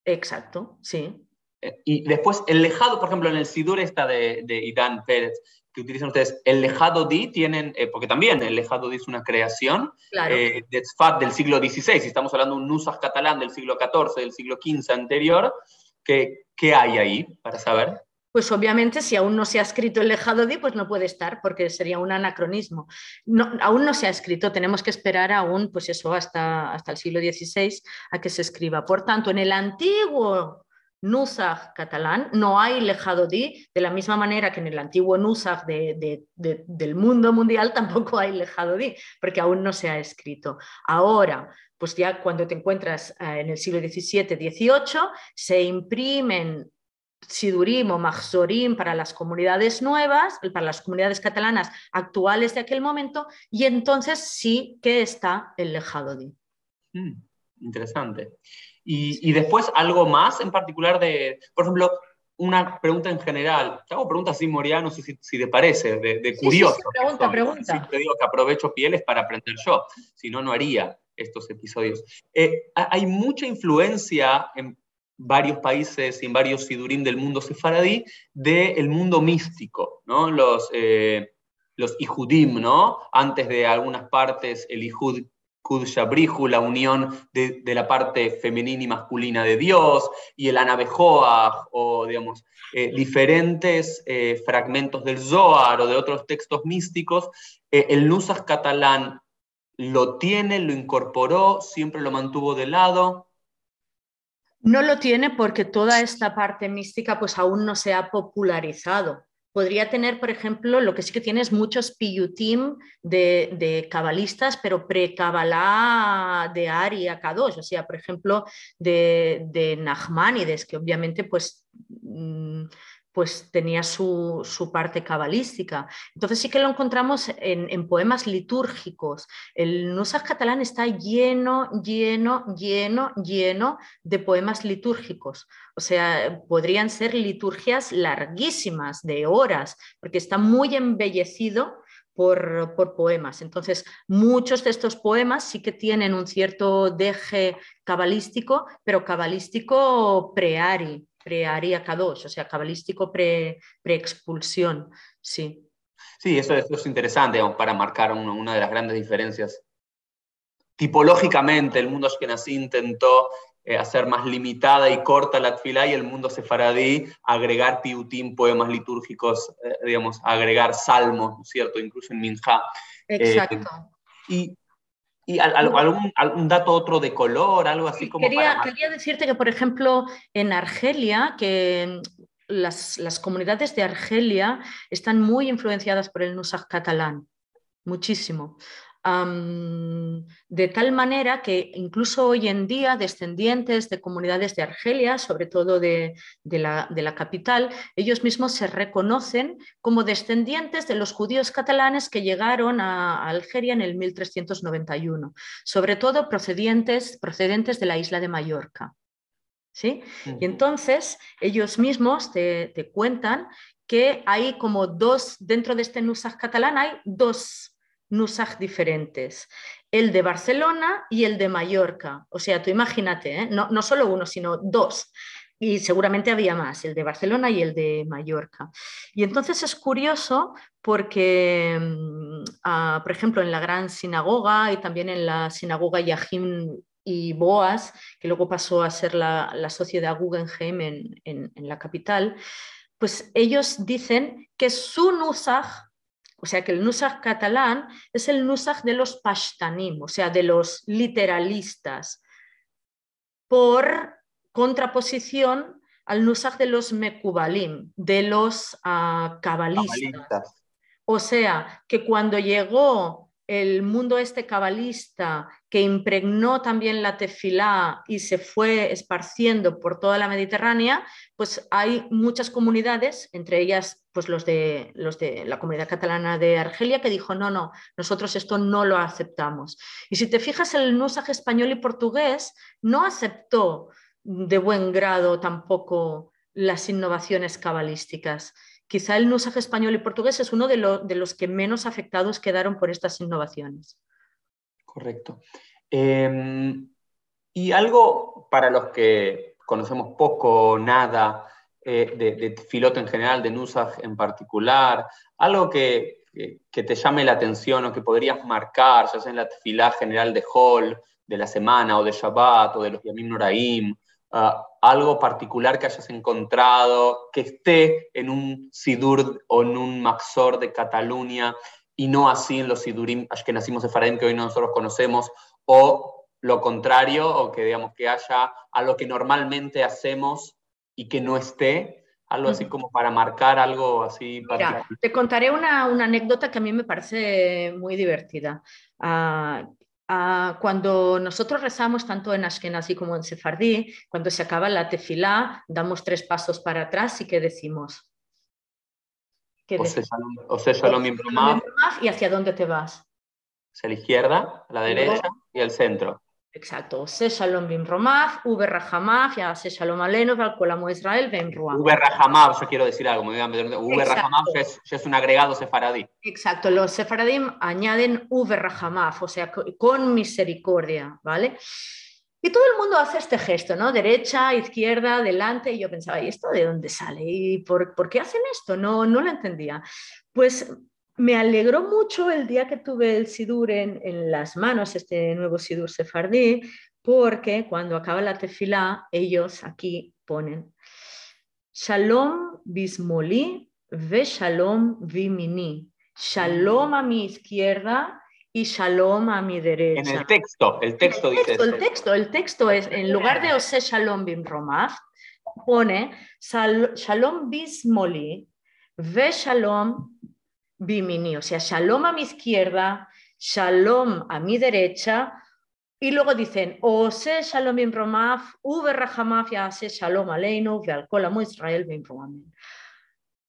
Exacto, sí. Eh, y después el lejado, por ejemplo, en el Sidur está de, de Idán Pérez, que utilizan ustedes, el lejado di tienen, eh, porque también el lejado di es una creación eh, de Tzfat del siglo XVI, si estamos hablando de un Nusach catalán del siglo XIV, del siglo XV anterior, ¿qué, ¿qué hay ahí para saber? Pues obviamente si aún no se ha escrito el lejado di, pues no puede estar porque sería un anacronismo. No, aún no se ha escrito, tenemos que esperar aún, pues eso, hasta, hasta el siglo XVI a que se escriba. Por tanto, en el antiguo Nusach catalán, no hay lejado di, de la misma manera que en el antiguo Nusach del mundo mundial tampoco hay lejado di, porque aún no se ha escrito. Ahora, pues ya cuando te encuentras eh, en el siglo XVII, XVIII, se imprimen Sidurim o Mahzorim para las comunidades nuevas, para las comunidades catalanas actuales de aquel momento, y entonces sí que está el lejado di. Mm, interesante. Y, después algo más en particular de, por ejemplo, una pregunta en general. Te hago preguntas así, Moria, no sé si, te parece, de, curioso. pregunta, pregunta. te digo que aprovecho pieles para aprender yo, si no, no haría estos episodios. Eh, hay mucha influencia en varios países y en varios sidurim del mundo sefaradí del mundo místico, ¿no? Los, eh, los ijudim, ¿no? Antes de algunas partes el ijud La unión de, la parte femenina y masculina de Dios, y el Anabejoa, o digamos, eh, diferentes eh, fragmentos del Zohar o de otros textos místicos, eh, el Nusas catalán lo tiene, lo incorporó, siempre lo mantuvo de lado. No lo tiene porque toda esta parte mística pues aún no se ha popularizado podría tener, por ejemplo, lo que sí que tiene es muchos piyutim de, de cabalistas, pero pre-cabalá de Ari a Kadosh, o sea, por ejemplo, de, de Nachmanides, que obviamente pues mm, pues tenía su, parte cabalística. Entonces sí que lo encontramos en, poemas litúrgicos. El Nusach catalán está lleno, lleno, lleno, lleno de poemas litúrgicos. O sea, podrían ser liturgias larguísimas, de horas, porque está muy embellecido por, por, poemas. Entonces, muchos de estos poemas sí que tienen un cierto deje cabalístico, pero cabalístico pre-Ari, pre-Aria K2, o sea, cabalístico pre-expulsión, sí. Sí, eso, es interesante para marcar una, de las grandes diferencias. Tipológicamente, el mundo ashkenazí intentó eh, hacer más limitada y corta la tfilá y el mundo sefaradí agregar piutín, poemas litúrgicos, eh, digamos, agregar salmos, ¿no es cierto? Incluso en Minja. Exacto. Eh, y ¿Y algún, dato otro de color, algo así como quería, quería decirte que, por ejemplo, en Argelia, que las, las, comunidades de Argelia están muy influenciadas por el Nusach catalán, muchísimo. De tal manera que incluso hoy en día descendientes de comunidades de Argelia, sobre todo de, la, capital, ellos mismos se reconocen como descendientes de los judíos catalanes que llegaron a, Algeria en el 1391, sobre todo procedentes, procedentes de la isla de Mallorca. ¿Sí? Y entonces ellos mismos te, te, cuentan que hay como dos, dentro de este Nusach catalán hay dos Nusach diferentes, el de Barcelona y el de Mallorca. O sea, tú imagínate, ¿eh? no, solo uno, sino dos. Y seguramente había más, el de Barcelona y el de Mallorca. Y entonces es curioso porque, mm, ah, por ejemplo, en la gran sinagoga y también en la sinagoga Yahim y Boas, que luego pasó a ser la, sociedad Guggenheim en, en, la capital, pues ellos dicen que su Nusach o sea que el Nusach catalán es el Nusach de los pashtanim, o sea, de los literalistas, por contraposición al Nusach de los mekubalim, de los cabalistas. Ah, o sea, que cuando llegó el mundo este cabalista que impregnó también la tefilá y se fue esparciendo por toda la Mediterránea, pues hay muchas comunidades, entre ellas pues los de, la comunidad catalana de Argelia, que dijo, no, no, nosotros esto no lo aceptamos. Y si te fijas, el Nusaj español y portugués no aceptó de buen grado tampoco las innovaciones cabalísticas quizá el Nusaj español y portugués es uno de, los que menos afectados quedaron por estas innovaciones. Correcto. Em, y algo para los que conocemos poco, nada, eh, de, Filoto en general, de Nusaj en particular, algo que, te llame la atención o que podrías marcar, ya sea en la fila general de Hall, de la semana o de Shabbat o de los Yamim Noraim, Ah, algo particular que hayas encontrado, que esté en un Sidur o en un Maxor de Cataluña y no así en los Sidurim que nacimos de Faradín que hoy nosotros conocemos, o lo contrario, o que digamos que haya algo que normalmente hacemos y que no esté, algo así como para marcar algo así. te contaré una, anécdota que a mí me parece muy divertida. Ah, Ah, cuando nosotros rezamos tanto en Ashkenazi como en Sefardí, cuando se acaba la tefilá, damos tres pasos para atrás y ¿qué decimos? O sea, Shalom ¿Y hacia dónde te vas? Hacia la izquierda, a la derecha y al centro. Exacto. Se shalom bim romav, uber rahamav, ya se shalom aleno, al Israel, ben ruam. Uber rahamav, yo quiero decir algo, uber rahamav ya es, es, un agregado sefaradí. Exacto, los sefaradim añaden uber rahamav, o sea, con misericordia, ¿vale? Y todo el mundo hace este gesto, ¿no? Derecha, izquierda, delante, y yo pensaba, ¿y esto de dónde sale? ¿Y por, por qué hacen esto? No, no lo entendía. Pues me alegró mucho el día que tuve el Sidur en, las manos, este nuevo Sidur sefardí, porque cuando acaba la tefilá, ellos aquí ponen Shalom bismoli ve Shalom vimini. Shalom a mi izquierda y Shalom a mi derecha. En el texto, el texto el dice. el texto, el texto es, en lugar de Ose Shalom bim Romaf, pone Shalom bismoli ve Shalom bimini, o sea, shalom a mi izquierda, shalom a mi derecha, y luego dicen, o se shalom bim romaf, uve rahamaf, ya se shalom aleinu, ve al Israel bim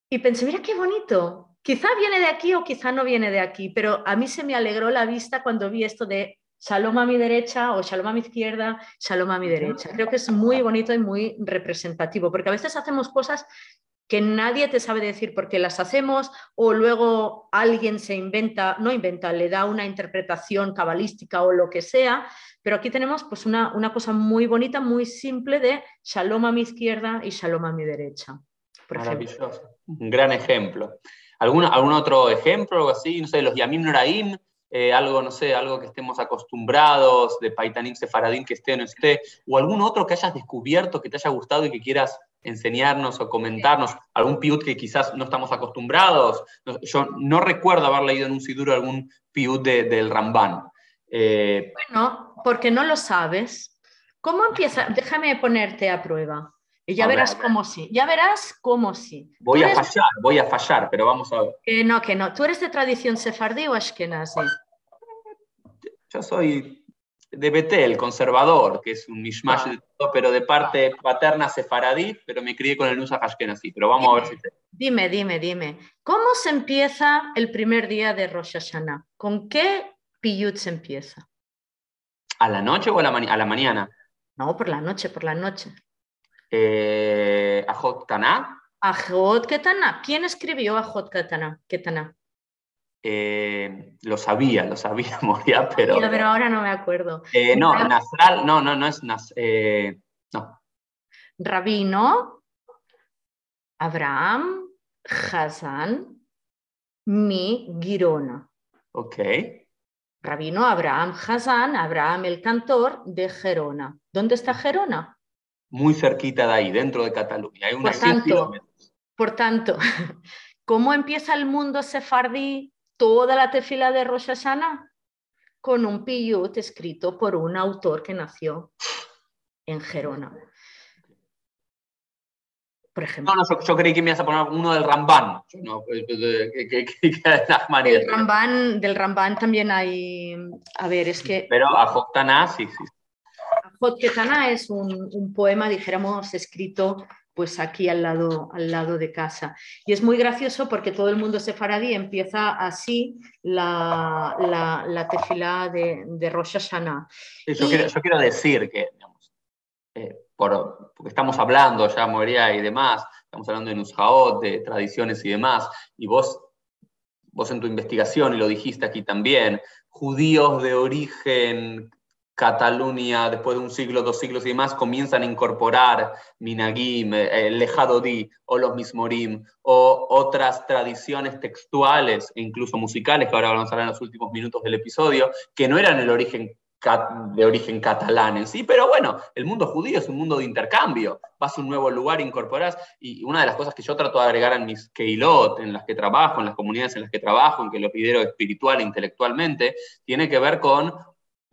Y pensé, mira qué bonito, quizá viene de aquí o quizá no viene de aquí, pero a mí se me alegró la vista cuando vi esto de shalom a mi derecha o shalom a mi izquierda, shalom a mi derecha. Creo que es muy bonito y muy representativo, porque a veces hacemos cosas que nadie te sabe decir por qué las hacemos o luego alguien se inventa, no inventa, le da una interpretación cabalística o lo que sea, pero aquí tenemos pues una, una cosa muy bonita, muy simple de shalom a mi izquierda y shalom a mi derecha. Maravilloso, un gran ejemplo. ¿Algún, ¿Algún otro ejemplo o así? No sé, los Yamim Noraim, eh, algo, no sé, algo que estemos acostumbrados, de Paitanim Sefaradín que esté o no esté, o algún otro que hayas descubierto, que te haya gustado y que quieras enseñarnos o comentarnos algún piut que quizás no estamos acostumbrados. Yo no recuerdo haber leído en un siduro algún piut del Ramban. Eh, bueno, porque no lo sabes. ¿Cómo empieza? Déjame ponerte a prueba. Y ya verás cómo sí. Ya verás cómo sí. Voy a fallar, voy a fallar, pero vamos a ver. Que no, que no. ¿Tú eres de tradición sefardí o ashkenazi? yo soy de Betel, conservador, que es un mishmash de todo, pero de parte paterna sefaradí, pero me crié con el Nusach Ashkenazi. Pero vamos a ver si... Dime, dime, dime. ¿Cómo se empieza el primer día de Rosh Hashanah? ¿Con qué piyut se empieza? ¿A la noche o a la, a la mañana? No, por la noche, por la noche. Eh, ¿Ajot Taná? Ajot Ketana. ¿Quién escribió Ajot Ketana? Eh, lo sabía, lo sabía, Moria, pero. pero ahora no me acuerdo. Eh, no, Nasral, no, no, no es Nas, eh, no. Rabino, Abraham, Hazan, mi Girona. Ok. Rabino Abraham Hazan, Abraham el cantor de Gerona. ¿Dónde está Gerona? Muy cerquita de ahí, dentro de Cataluña. Hay por, tanto, por tanto, ¿cómo empieza el mundo sefardí toda la tefila de Rosh Hashanah con un piyut escrito por un autor que nació en Gerona. Por ejemplo. No, no, yo, creí que me ibas a poner uno del Ramban. No, pues, pues, del, Ramban del Ramban también hay. A ver, es que. Pero Ajotana, sí, sí. Ajot es un, un, poema, dijéramos, escrito pues aquí al lado, al lado de casa. Y es muy gracioso porque todo el mundo sefaradí empieza así la, la, la tefilá de, de Rosh Hashanah. yo, quiero, decir que, eh, por, porque estamos hablando ya, Moria y demás, estamos hablando de Nushaot, de tradiciones y demás, y vos, vos en tu investigación, y lo dijiste aquí también, judíos de origen Cataluña, después de un siglo, dos siglos y demás, comienzan a incorporar Minagim, eh, el Lejadodí o los Mismorim o otras tradiciones textuales e incluso musicales, que ahora vamos a hablar en los últimos minutos del episodio, que no eran el origen de origen catalán en sí, pero bueno, el mundo judío es un mundo de intercambio, vas a un nuevo lugar, incorporas, y una de las cosas que yo trato de agregar en mis keilot, en las que trabajo, en las comunidades en las que trabajo, en que lo lidero espiritual e intelectualmente, tiene que ver con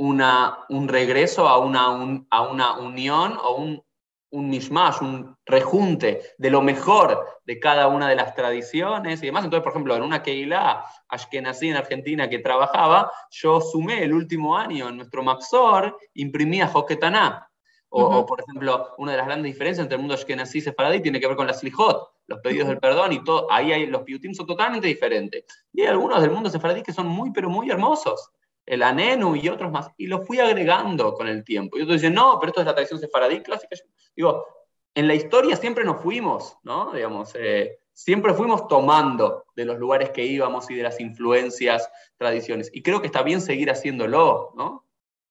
una, un regreso a una, a una unión o un, un mishmash, un rejunte de lo mejor de cada una de las tradiciones y demás. Entonces, por ejemplo, en una Keilah Ashkenazi en Argentina que trabajaba, yo sumé el último año en nuestro Mapsor, imprimía Joquetaná. O, por ejemplo, una de las grandes diferencias entre el mundo Ashkenazi y Sefaradí tiene que ver con las Slijot, los pedidos del perdón, y todo, ahí hay, los piutim son totalmente diferentes. Y hay algunos del mundo Sefaradí que son muy, pero muy hermosos el Anenu y otros más, y lo fui agregando con el tiempo. Y otros dicen, no, pero esto es la tradición sefaradí clásica. Digo, en la historia siempre nos fuimos, ¿no? Digamos, eh, siempre fuimos tomando de los lugares que íbamos y de las influencias, tradiciones. Y creo que está bien seguir haciéndolo, ¿no?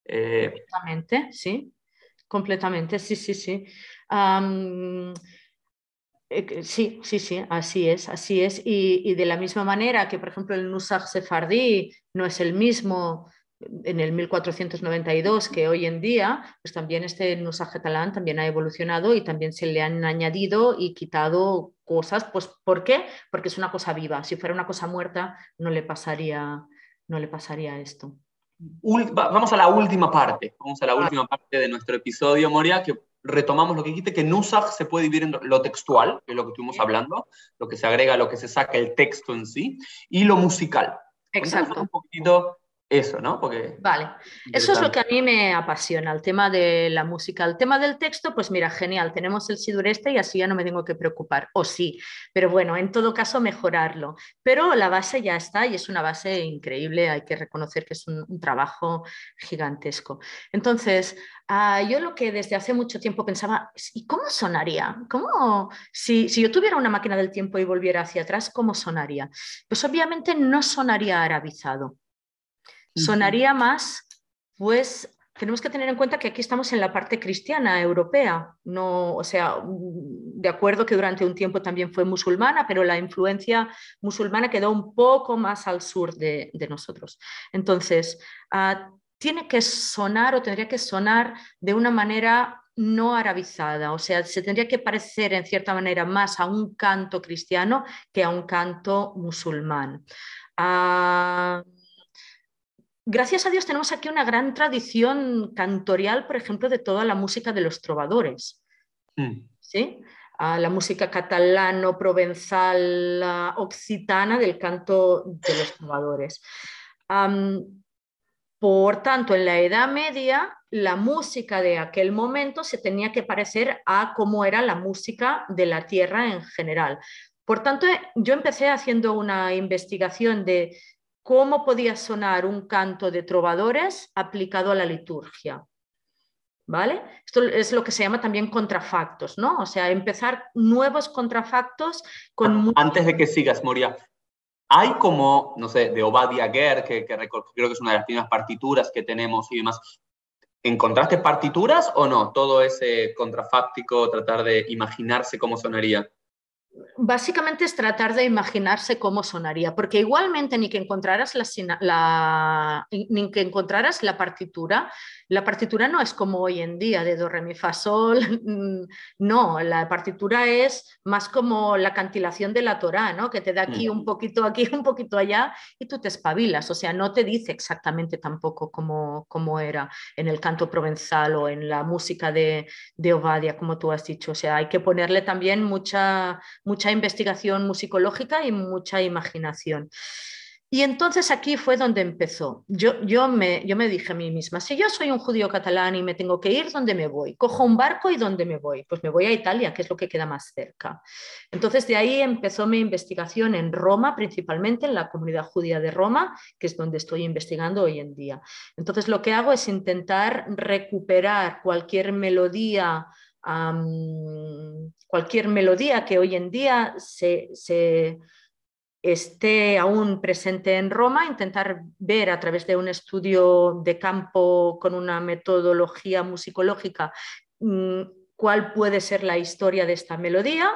Eh, completamente, sí. Completamente, sí, sí, sí. Sí, sí, sí, así es, así es. Y, de la misma manera que, por ejemplo, el Nusach Sefardí no es el mismo en el 1492 que hoy en día, pues también este Nusach catalán también ha evolucionado y también se le han añadido y quitado cosas. Pues, ¿Por qué? Porque es una cosa viva. Si fuera una cosa muerta, no le pasaría, no le pasaría esto. Vamos a la última parte, vamos a la ah. última parte de nuestro episodio, Moria, que retomamos lo que dijiste, que Nusach se puede dividir en lo textual, que es lo que estuvimos hablando, lo que se agrega, lo que se saca el texto en sí, y lo musical. Exacto. Un poquito eso, ¿no? Porque vale, eso es lo que a mí me apasiona, el tema de la música. El tema del texto, pues mira, genial, tenemos el Sidureste y así ya no me tengo que preocupar, o sí, pero bueno, en todo caso mejorarlo. Pero la base ya está y es una base increíble, hay que reconocer que es un, trabajo gigantesco. Entonces, ah, yo lo que desde hace mucho tiempo pensaba, ¿y cómo sonaría? ¿Cómo, si, si yo tuviera una máquina del tiempo y volviera hacia atrás, ¿cómo sonaría? Pues obviamente no sonaría arabizado sonaría más, pues tenemos que tener en cuenta que aquí estamos en la parte cristiana europea, no, o sea, de acuerdo que durante un tiempo también fue musulmana, pero la influencia musulmana quedó un poco más al sur de, nosotros. Entonces, ah, tiene que sonar o tendría que sonar de una manera no arabizada, o sea, se tendría que parecer en cierta manera más a un canto cristiano que a un canto musulmán. Ah, gracias a Dios tenemos aquí una gran tradición cantorial, por ejemplo, de toda la música de los trovadores. Mm. ¿sí? la música catalano, provenzal, occitana del canto de los trovadores. Por tanto, en la Edad Media, la música de aquel momento se tenía que parecer a cómo era la música de la tierra en general. Por tanto, yo empecé haciendo una investigación de cómo podía sonar un canto de trovadores aplicado a la liturgia. ¿Vale? Esto es lo que se llama también contrafactos, ¿no? O sea, empezar nuevos contrafactos con... Antes de que sigas, Moria, hay como, no sé, de Obadiah Ger, que, que, creo que es una de las primeras partituras que tenemos y demás. ¿Encontraste partituras o no? Todo ese contrafáctico, tratar de imaginarse cómo sonaría. Básicamente es tratar de imaginarse cómo sonaría, porque igualmente ni que encontraras la, ni que encontraras la partitura, la partitura no es como hoy en día de do, re, mi, fa, sol, no, la partitura es más como la cantilación de la Torá, ¿no? que te da aquí un poquito, aquí un poquito allá y tú te espabilas, o sea, no te dice exactamente tampoco cómo, cómo era en el canto provenzal o en la música de, de Ovadia, como tú has dicho, o sea, hay que ponerle también mucha mucha investigación musicológica y mucha imaginación. Y entonces aquí fue donde empezó. Yo, yo, me, yo me dije a mí misma, si yo soy un judío catalán y me tengo que ir, ¿dónde me voy? Cojo un barco y ¿dónde me voy? Pues me voy a Italia, que es lo que queda más cerca. Entonces de ahí empezó mi investigación en Roma, principalmente en la comunidad judía de Roma, que es donde estoy investigando hoy en día. Entonces lo que hago es intentar recuperar cualquier melodía cualquier melodía que hoy en día se, esté aún presente en Roma, intentar ver a través de un estudio de campo con una metodología musicológica mm, cuál puede ser la historia de esta melodía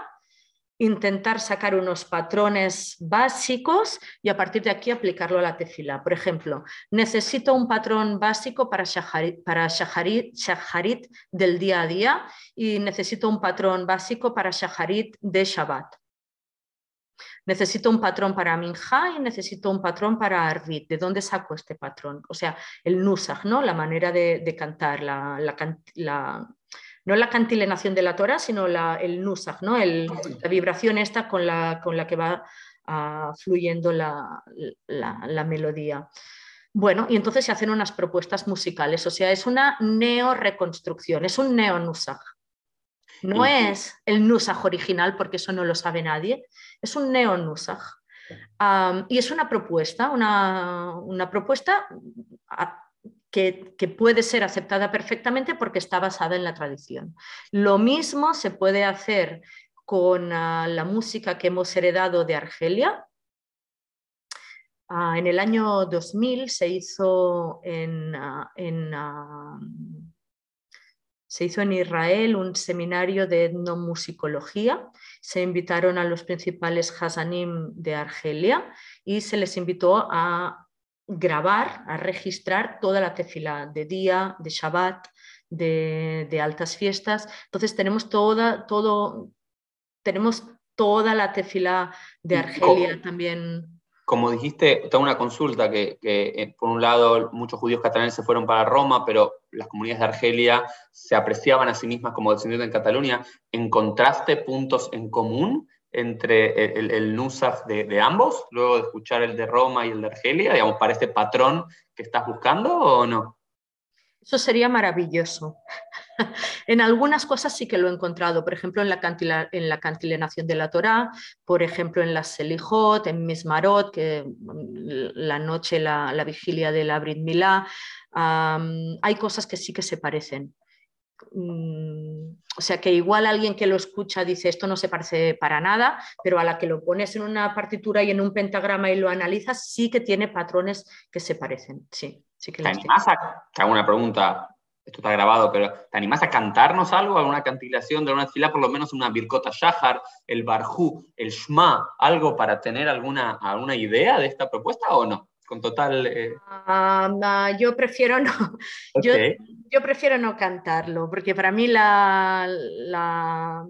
intentar sacar unos patrones básicos y a partir de aquí aplicarlo a la tefila. Por ejemplo, necesito un patrón básico para shaharit, para shaharit, del día a día y necesito un patrón básico para shaharit de Shabbat. Necesito un patrón para Minja y necesito un patrón para Arvit. ¿De dónde saco este patrón? O sea, el nusach, ¿no? la manera de, cantar, la no la cantilenación de la Torah, sino el nusach, ¿no? la vibración esta con la, con la que va ah, fluyendo la, melodía. Bueno, y entonces se hacen unas propuestas musicales, o sea, es una neo-reconstrucción, es un neo-nusach. No es el nusach original, porque eso no lo sabe nadie, es un neo-nusach. y es una propuesta, una, una propuesta que, puede ser aceptada perfectamente porque está basada en la tradición. Lo mismo se puede hacer con ah, la música que hemos heredado de Argelia. Ah, en el año 2000 se hizo en, ah, se hizo en Israel un seminario de etnomusicología. Se invitaron a los principales Hasanim de Argelia y se les invitó a grabar, a registrar toda la tefila de día, de Shabbat, de, altas fiestas. Entonces tenemos toda, todo, tenemos toda la tefila de Argelia también. Como dijiste, tengo una consulta que, eh, por un lado muchos judíos catalanes se fueron para Roma, pero las comunidades de Argelia se apreciaban a sí mismas como descendientes en Cataluña. ¿Encontraste puntos en común entre el, el de, ambos, luego de escuchar el de Roma y el de Argelia, digamos, para este patrón que estás buscando o no? Eso sería maravilloso. en algunas cosas sí que lo he encontrado, por ejemplo, en la, en la cantilenación de la Torá, por ejemplo, en la Selijot, en Mismarot, que mm, la noche, la, vigilia de la Brit Milá, hay cosas que sí que se parecen. Mm, o sea que igual alguien que lo escucha dice esto no se parece para nada, pero a la que lo pones en una partitura y en un pentagrama y lo analizas, sí que tiene patrones que se parecen. Sí, sí que ¿Te animás a, te hago una pregunta, esto está grabado, pero ¿te animás a cantarnos algo, alguna cantilación de una fila, por lo menos una Birkota Shahar, el Barjú, el Shma, algo para tener alguna, alguna idea de esta propuesta o no? Con total... Eh, ah, yo prefiero no. Yo, prefiero no cantarlo, porque para mí la, la,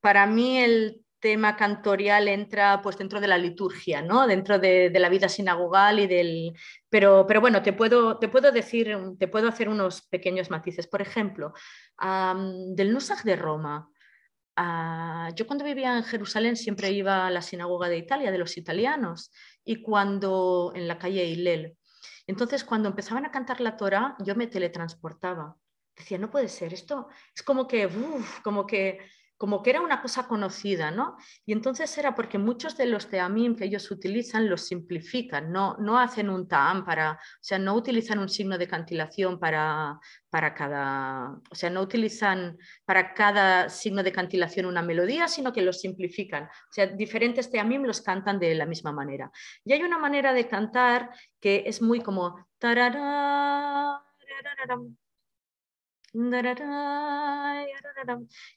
para mí el tema cantorial entra pues dentro de la liturgia, ¿no? dentro de, la vida sinagogal y del... Pero, pero bueno, te puedo, te puedo decir, te puedo hacer unos pequeños matices. Por ejemplo, del Nusach de Roma. Ah, yo cuando vivía en Jerusalén siempre iba a la sinagoga de Italia, de los italianos, y cuando en la calle Hillel. Entonces, cuando empezaban a cantar la Torah, yo me teletransportaba. Decía, no puede ser, esto es como que, como que como que era una cosa conocida, ¿no? Y entonces era porque muchos de los teamim que ellos utilizan los simplifican, no, no hacen un taam para, o sea, no utilizan un signo de cantilación para, para cada, o sea, no utilizan para cada signo de cantilación una melodía, sino que los simplifican. O sea, diferentes teamim los cantan de la misma manera. Y hay una manera de cantar que es muy como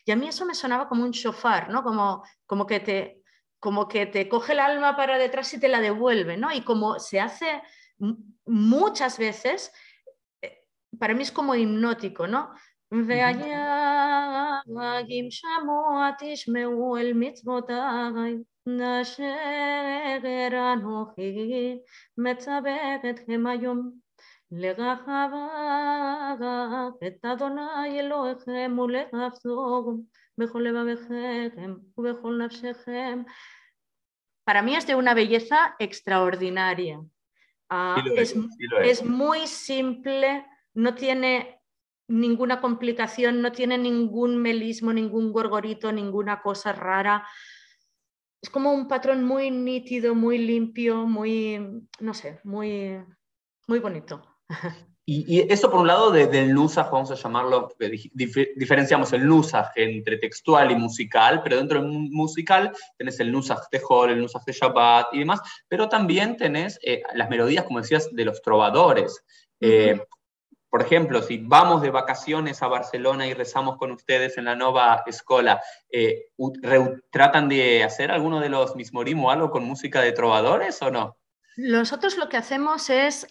y a mí eso me sonaba como un shofar, ¿no? Como, como, que te, como que te coge el alma para detrás y te la devuelve, ¿no? Y como se hace muchas veces, eh, para mí es como hipnótico, ¿no? Para mí es de una belleza extraordinaria. Ah, es, es muy simple, no tiene ninguna complicación, no tiene ningún melismo, ningún gorgorito, ninguna cosa rara. Es como un patrón muy nítido, muy limpio, muy, no sé, muy, muy bonito. Y, eso por un lado del nusaj, vamos a llamarlo, diferenciamos el nusaj entre textual y musical, pero dentro del musical tenés el nusaj de Hall, el nusaj de Shabbat y demás, pero también tenés eh, las melodías, como decías, de los trovadores. Eh, por ejemplo, si vamos de vacaciones a Barcelona y rezamos con ustedes en la Nova Escola, eh, ¿tratan de hacer alguno de los mismorim o algo con música de trovadores o no? Nosotros lo que hacemos es,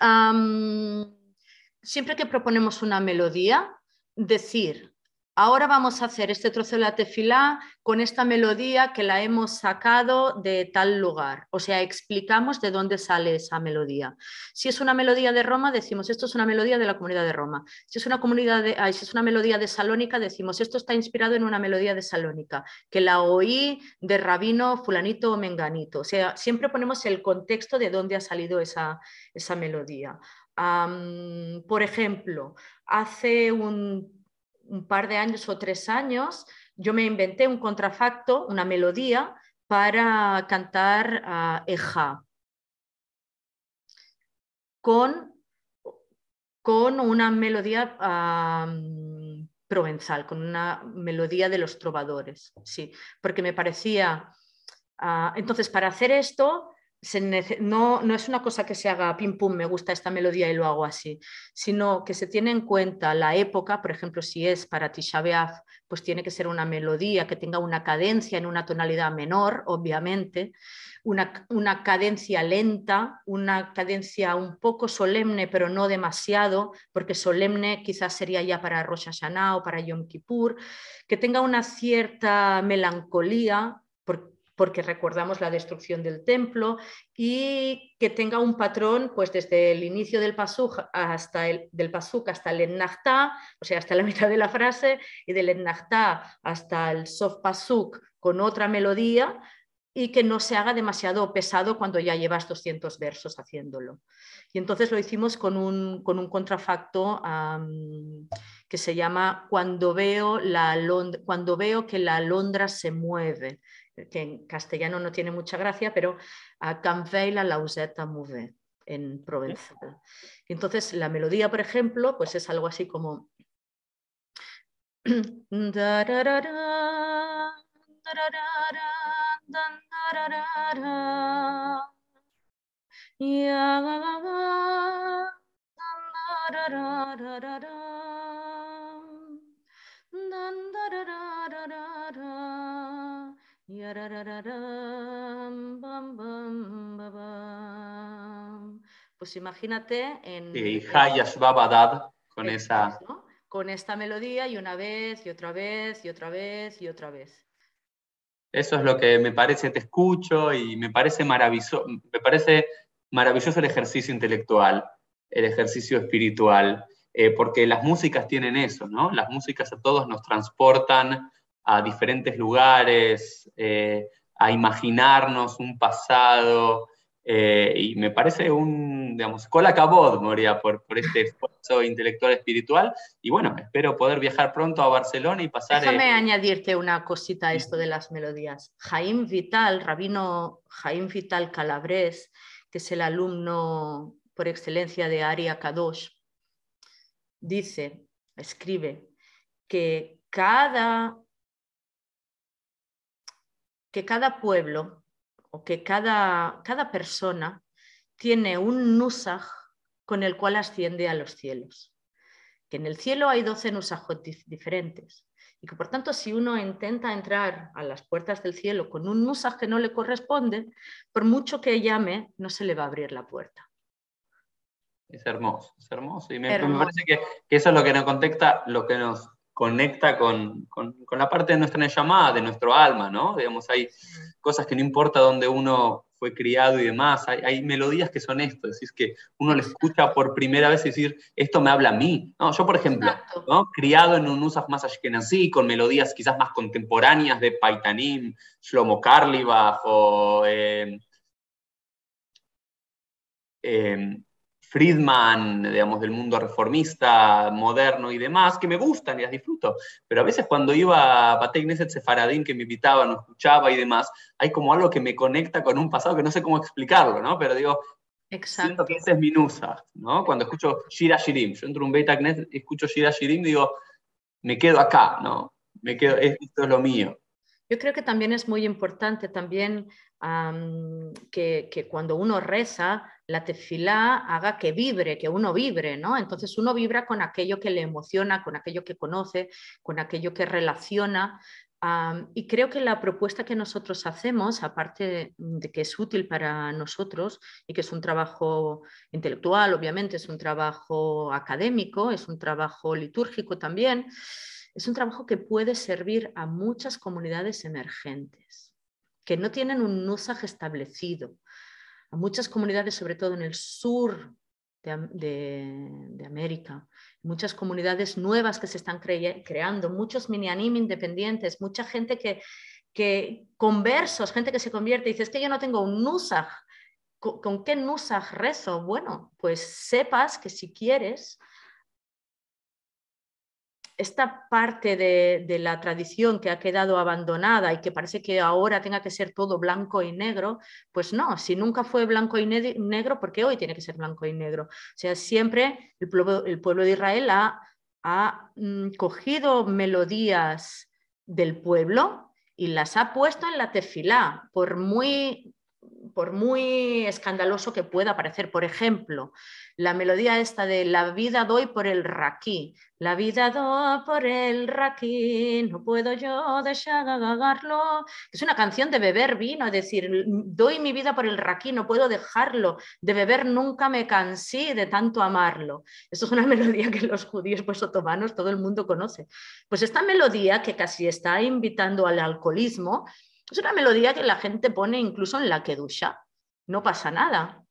siempre que proponemos una melodía, decir, ahora vamos a hacer este trozo de la tefilá con esta melodía que la hemos sacado de tal lugar. O sea, explicamos de dónde sale esa melodía. Si es una melodía de Roma, decimos, esto es una melodía de la comunidad de Roma. Si es una, comunidad de, si es una melodía de Salónica, decimos, esto está inspirado en una melodía de Salónica, que la oí de rabino fulanito o menganito. O sea, siempre ponemos el contexto de dónde ha salido esa, esa melodía. por ejemplo, hace un un par de años o tres años, yo me inventé un contrafacto, una melodía para cantar Eja. Con, con una melodía provenzal, con una melodía de los trovadores, sí, porque me parecía... Ah, entonces, para hacer esto, no, no, es una cosa que se haga pim pum, me gusta esta melodía y lo hago así, sino que se tiene en cuenta la época, por ejemplo, si es para Tisha B'Av, pues tiene que ser una melodía que tenga una cadencia en una tonalidad menor, obviamente, una, una cadencia lenta, una cadencia un poco solemne, pero no demasiado, porque solemne quizás sería ya para Rosh Hashanah o para Yom Kippur, que tenga una cierta melancolía, porque recordamos la destrucción del templo y que tenga un patrón pues desde el inicio del pasuk hasta el del pasuk hasta el ennachtá, o sea, hasta la mitad de la frase y del ennachtá hasta el sof pasuk con otra melodía y que no se haga demasiado pesado cuando ya llevas 200 versos haciéndolo. Y entonces lo hicimos con un, con un contrafacto que se llama Cuando veo, la cuando veo que la alondra se mueve que en castellano no tiene mucha gracia, pero a Canveil la lauseta mouve en provenzal. Entonces, la melodía, por ejemplo, pues es algo así como... Pues imagínate en... Y con esa... Con esta melodía y una vez y otra vez y otra vez y otra vez. Eso es lo que me parece, te escucho y me parece maravilloso, me parece maravilloso el ejercicio intelectual, el ejercicio espiritual, eh, porque las músicas tienen eso, ¿no? Las músicas a todos nos transportan a diferentes lugares, eh, a imaginarnos un pasado, Eh, y me parece un, digamos, cola cabod, Moria, por, por este esfuerzo intelectual espiritual. Y bueno, espero poder viajar pronto a Barcelona y pasar... Déjame añadirte una cosita a esto de las melodías. Jaime Vital, rabino Jaime Vital Calabres, que es el alumno por excelencia de Aria Kadosh, dice, escribe, que cada, que cada pueblo o que cada, cada persona tiene un nusaj con el cual asciende a los cielos. Que en el cielo hay 12 nusajot diferentes y que por tanto si uno intenta entrar a las puertas del cielo con un nusaj que no le corresponde, por mucho que llame, no se le va a abrir la puerta. Es hermoso, es hermoso. Y me, parece que, eso es lo que nos conecta, lo que nos conecta con, la parte de nuestra llamada, de nuestro alma, ¿no? Digamos, hay cosas que no importa dónde uno fue criado y demás, hay, melodías que son esto, es que uno le escucha por primera vez y decir, esto me habla a mí. ¿no? Yo, por ejemplo, ¿no? criado en un Usaf más ashkenazí, con melodías quizás más contemporáneas de Paitanim, Shlomo Karlibach o... Eh, eh, Friedman, digamos, del mundo reformista, moderno y demás, que me gustan y las disfruto. Pero a veces cuando iba a Batei Knesset Sefaradín, que me invitaban, o escuchaba y demás, hay como algo que me conecta con un pasado que no sé cómo explicarlo, ¿no? Pero digo, Exacto. siento que ese es mi nusa, ¿no? Cuando escucho Shira Shirim, yo entro en un Beta Knesset, escucho Shira Shirim, digo, me quedo acá, ¿no? Me quedo, esto es lo mío. Yo creo que también es muy importante también que, cuando uno reza, la tefilá haga que vibre, que uno vibre, ¿no? Entonces uno vibra con aquello que le emociona, con aquello que conoce, con aquello que relaciona. y creo que la propuesta que nosotros hacemos, aparte de que es útil para nosotros y que es un trabajo intelectual, obviamente, es un trabajo académico, es un trabajo litúrgico también, es un trabajo que puede servir a muchas comunidades emergentes que no tienen un nusaj establecido. A muchas comunidades, sobre todo en el sur de, América, muchas comunidades nuevas que se están creando, muchos mini anime independientes, mucha gente que, que conversos, gente que se convierte y dice, es que yo no tengo un nusaj. ¿Con, qué nusaj rezo? Bueno, pues sepas que si quieres, esta parte de, la tradición que ha quedado abandonada y que parece que ahora tenga que ser todo blanco y negro, pues no, si nunca fue blanco y negro, ¿por qué hoy tiene que ser blanco y negro? O sea, siempre el pueblo, el pueblo de Israel ha, ha mm, cogido melodías del pueblo y las ha puesto en la tefilá, por muy por muy escandaloso que pueda parecer. Por ejemplo, la melodía esta de La vida doy por el raquí. La vida doy por el raquí, no puedo yo dejarlo. Es una canción de beber vino, es decir, doy mi vida por el raquí, no puedo dejarlo. De beber nunca me cansé de tanto amarlo. Esto es una melodía que los judíos pues, otomanos todo el mundo conoce. Pues esta melodía que casi está invitando al alcoholismo, es una melodía que la gente pone incluso en la kedusha. No pasa nada.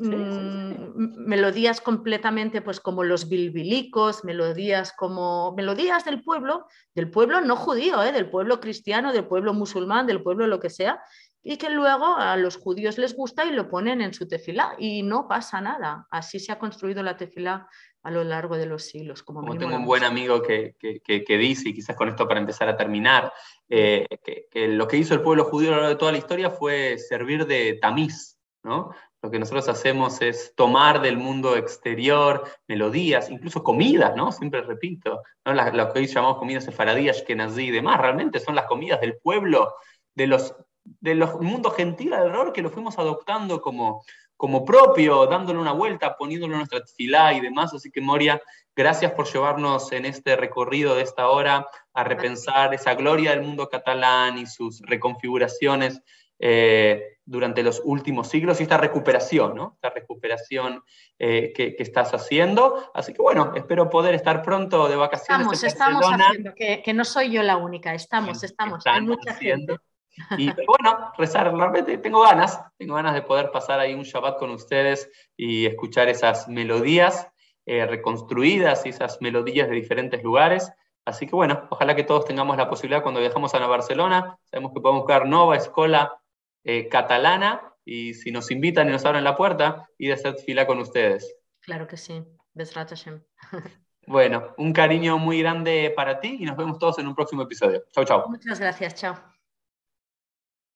Mm, melodías completamente pues como los bilbilicos, melodías como melodías del pueblo, del pueblo no judío, ¿eh? del pueblo cristiano, del pueblo musulmán, del pueblo lo que sea, y que luego a los judíos les gusta y lo ponen en su tefilá y no pasa nada. Así se ha construido la tefilá a lo largo de los siglos. Como, tengo un buen amigo que, dice, y quizás con esto para empezar a terminar, eh, que, lo que hizo el pueblo judío a lo largo de toda la historia fue servir de tamiz, ¿no? Lo que nosotros hacemos es tomar del mundo exterior melodías, incluso comidas, ¿no? Siempre repito, ¿no? lo que hoy llamamos comidas sefaradías, nací y demás, realmente son las comidas del pueblo, de los, de los mundo gentil alrededor que lo fuimos adoptando como, como propio, dándole una vuelta, poniéndolo en nuestra fila y demás. Así que Moria, gracias por llevarnos en este recorrido de esta hora a repensar esa gloria del mundo catalán y sus reconfiguraciones eh, durante los últimos siglos y esta recuperación, ¿no? Esta recuperación eh, que, estás haciendo. Así que bueno, espero poder estar pronto de vacaciones. Estamos, estamos haciendo, que, no soy yo la única, estamos, estamos, hay mucha gente. Y bueno, rezar, realmente tengo ganas, tengo ganas de poder pasar ahí un Shabbat con ustedes y escuchar esas melodías eh, reconstruidas y esas melodías de diferentes lugares. Así que bueno, ojalá que todos tengamos la posibilidad cuando viajamos a Barcelona, sabemos que podemos buscar Nova Escola eh, Catalana y si nos invitan y nos abren la puerta, ir a hacer fila con ustedes. Claro que sí. Besrat Hashem. Bueno, un cariño muy grande para ti y nos vemos todos en un próximo episodio. Chau, chau. Muchas gracias, chao.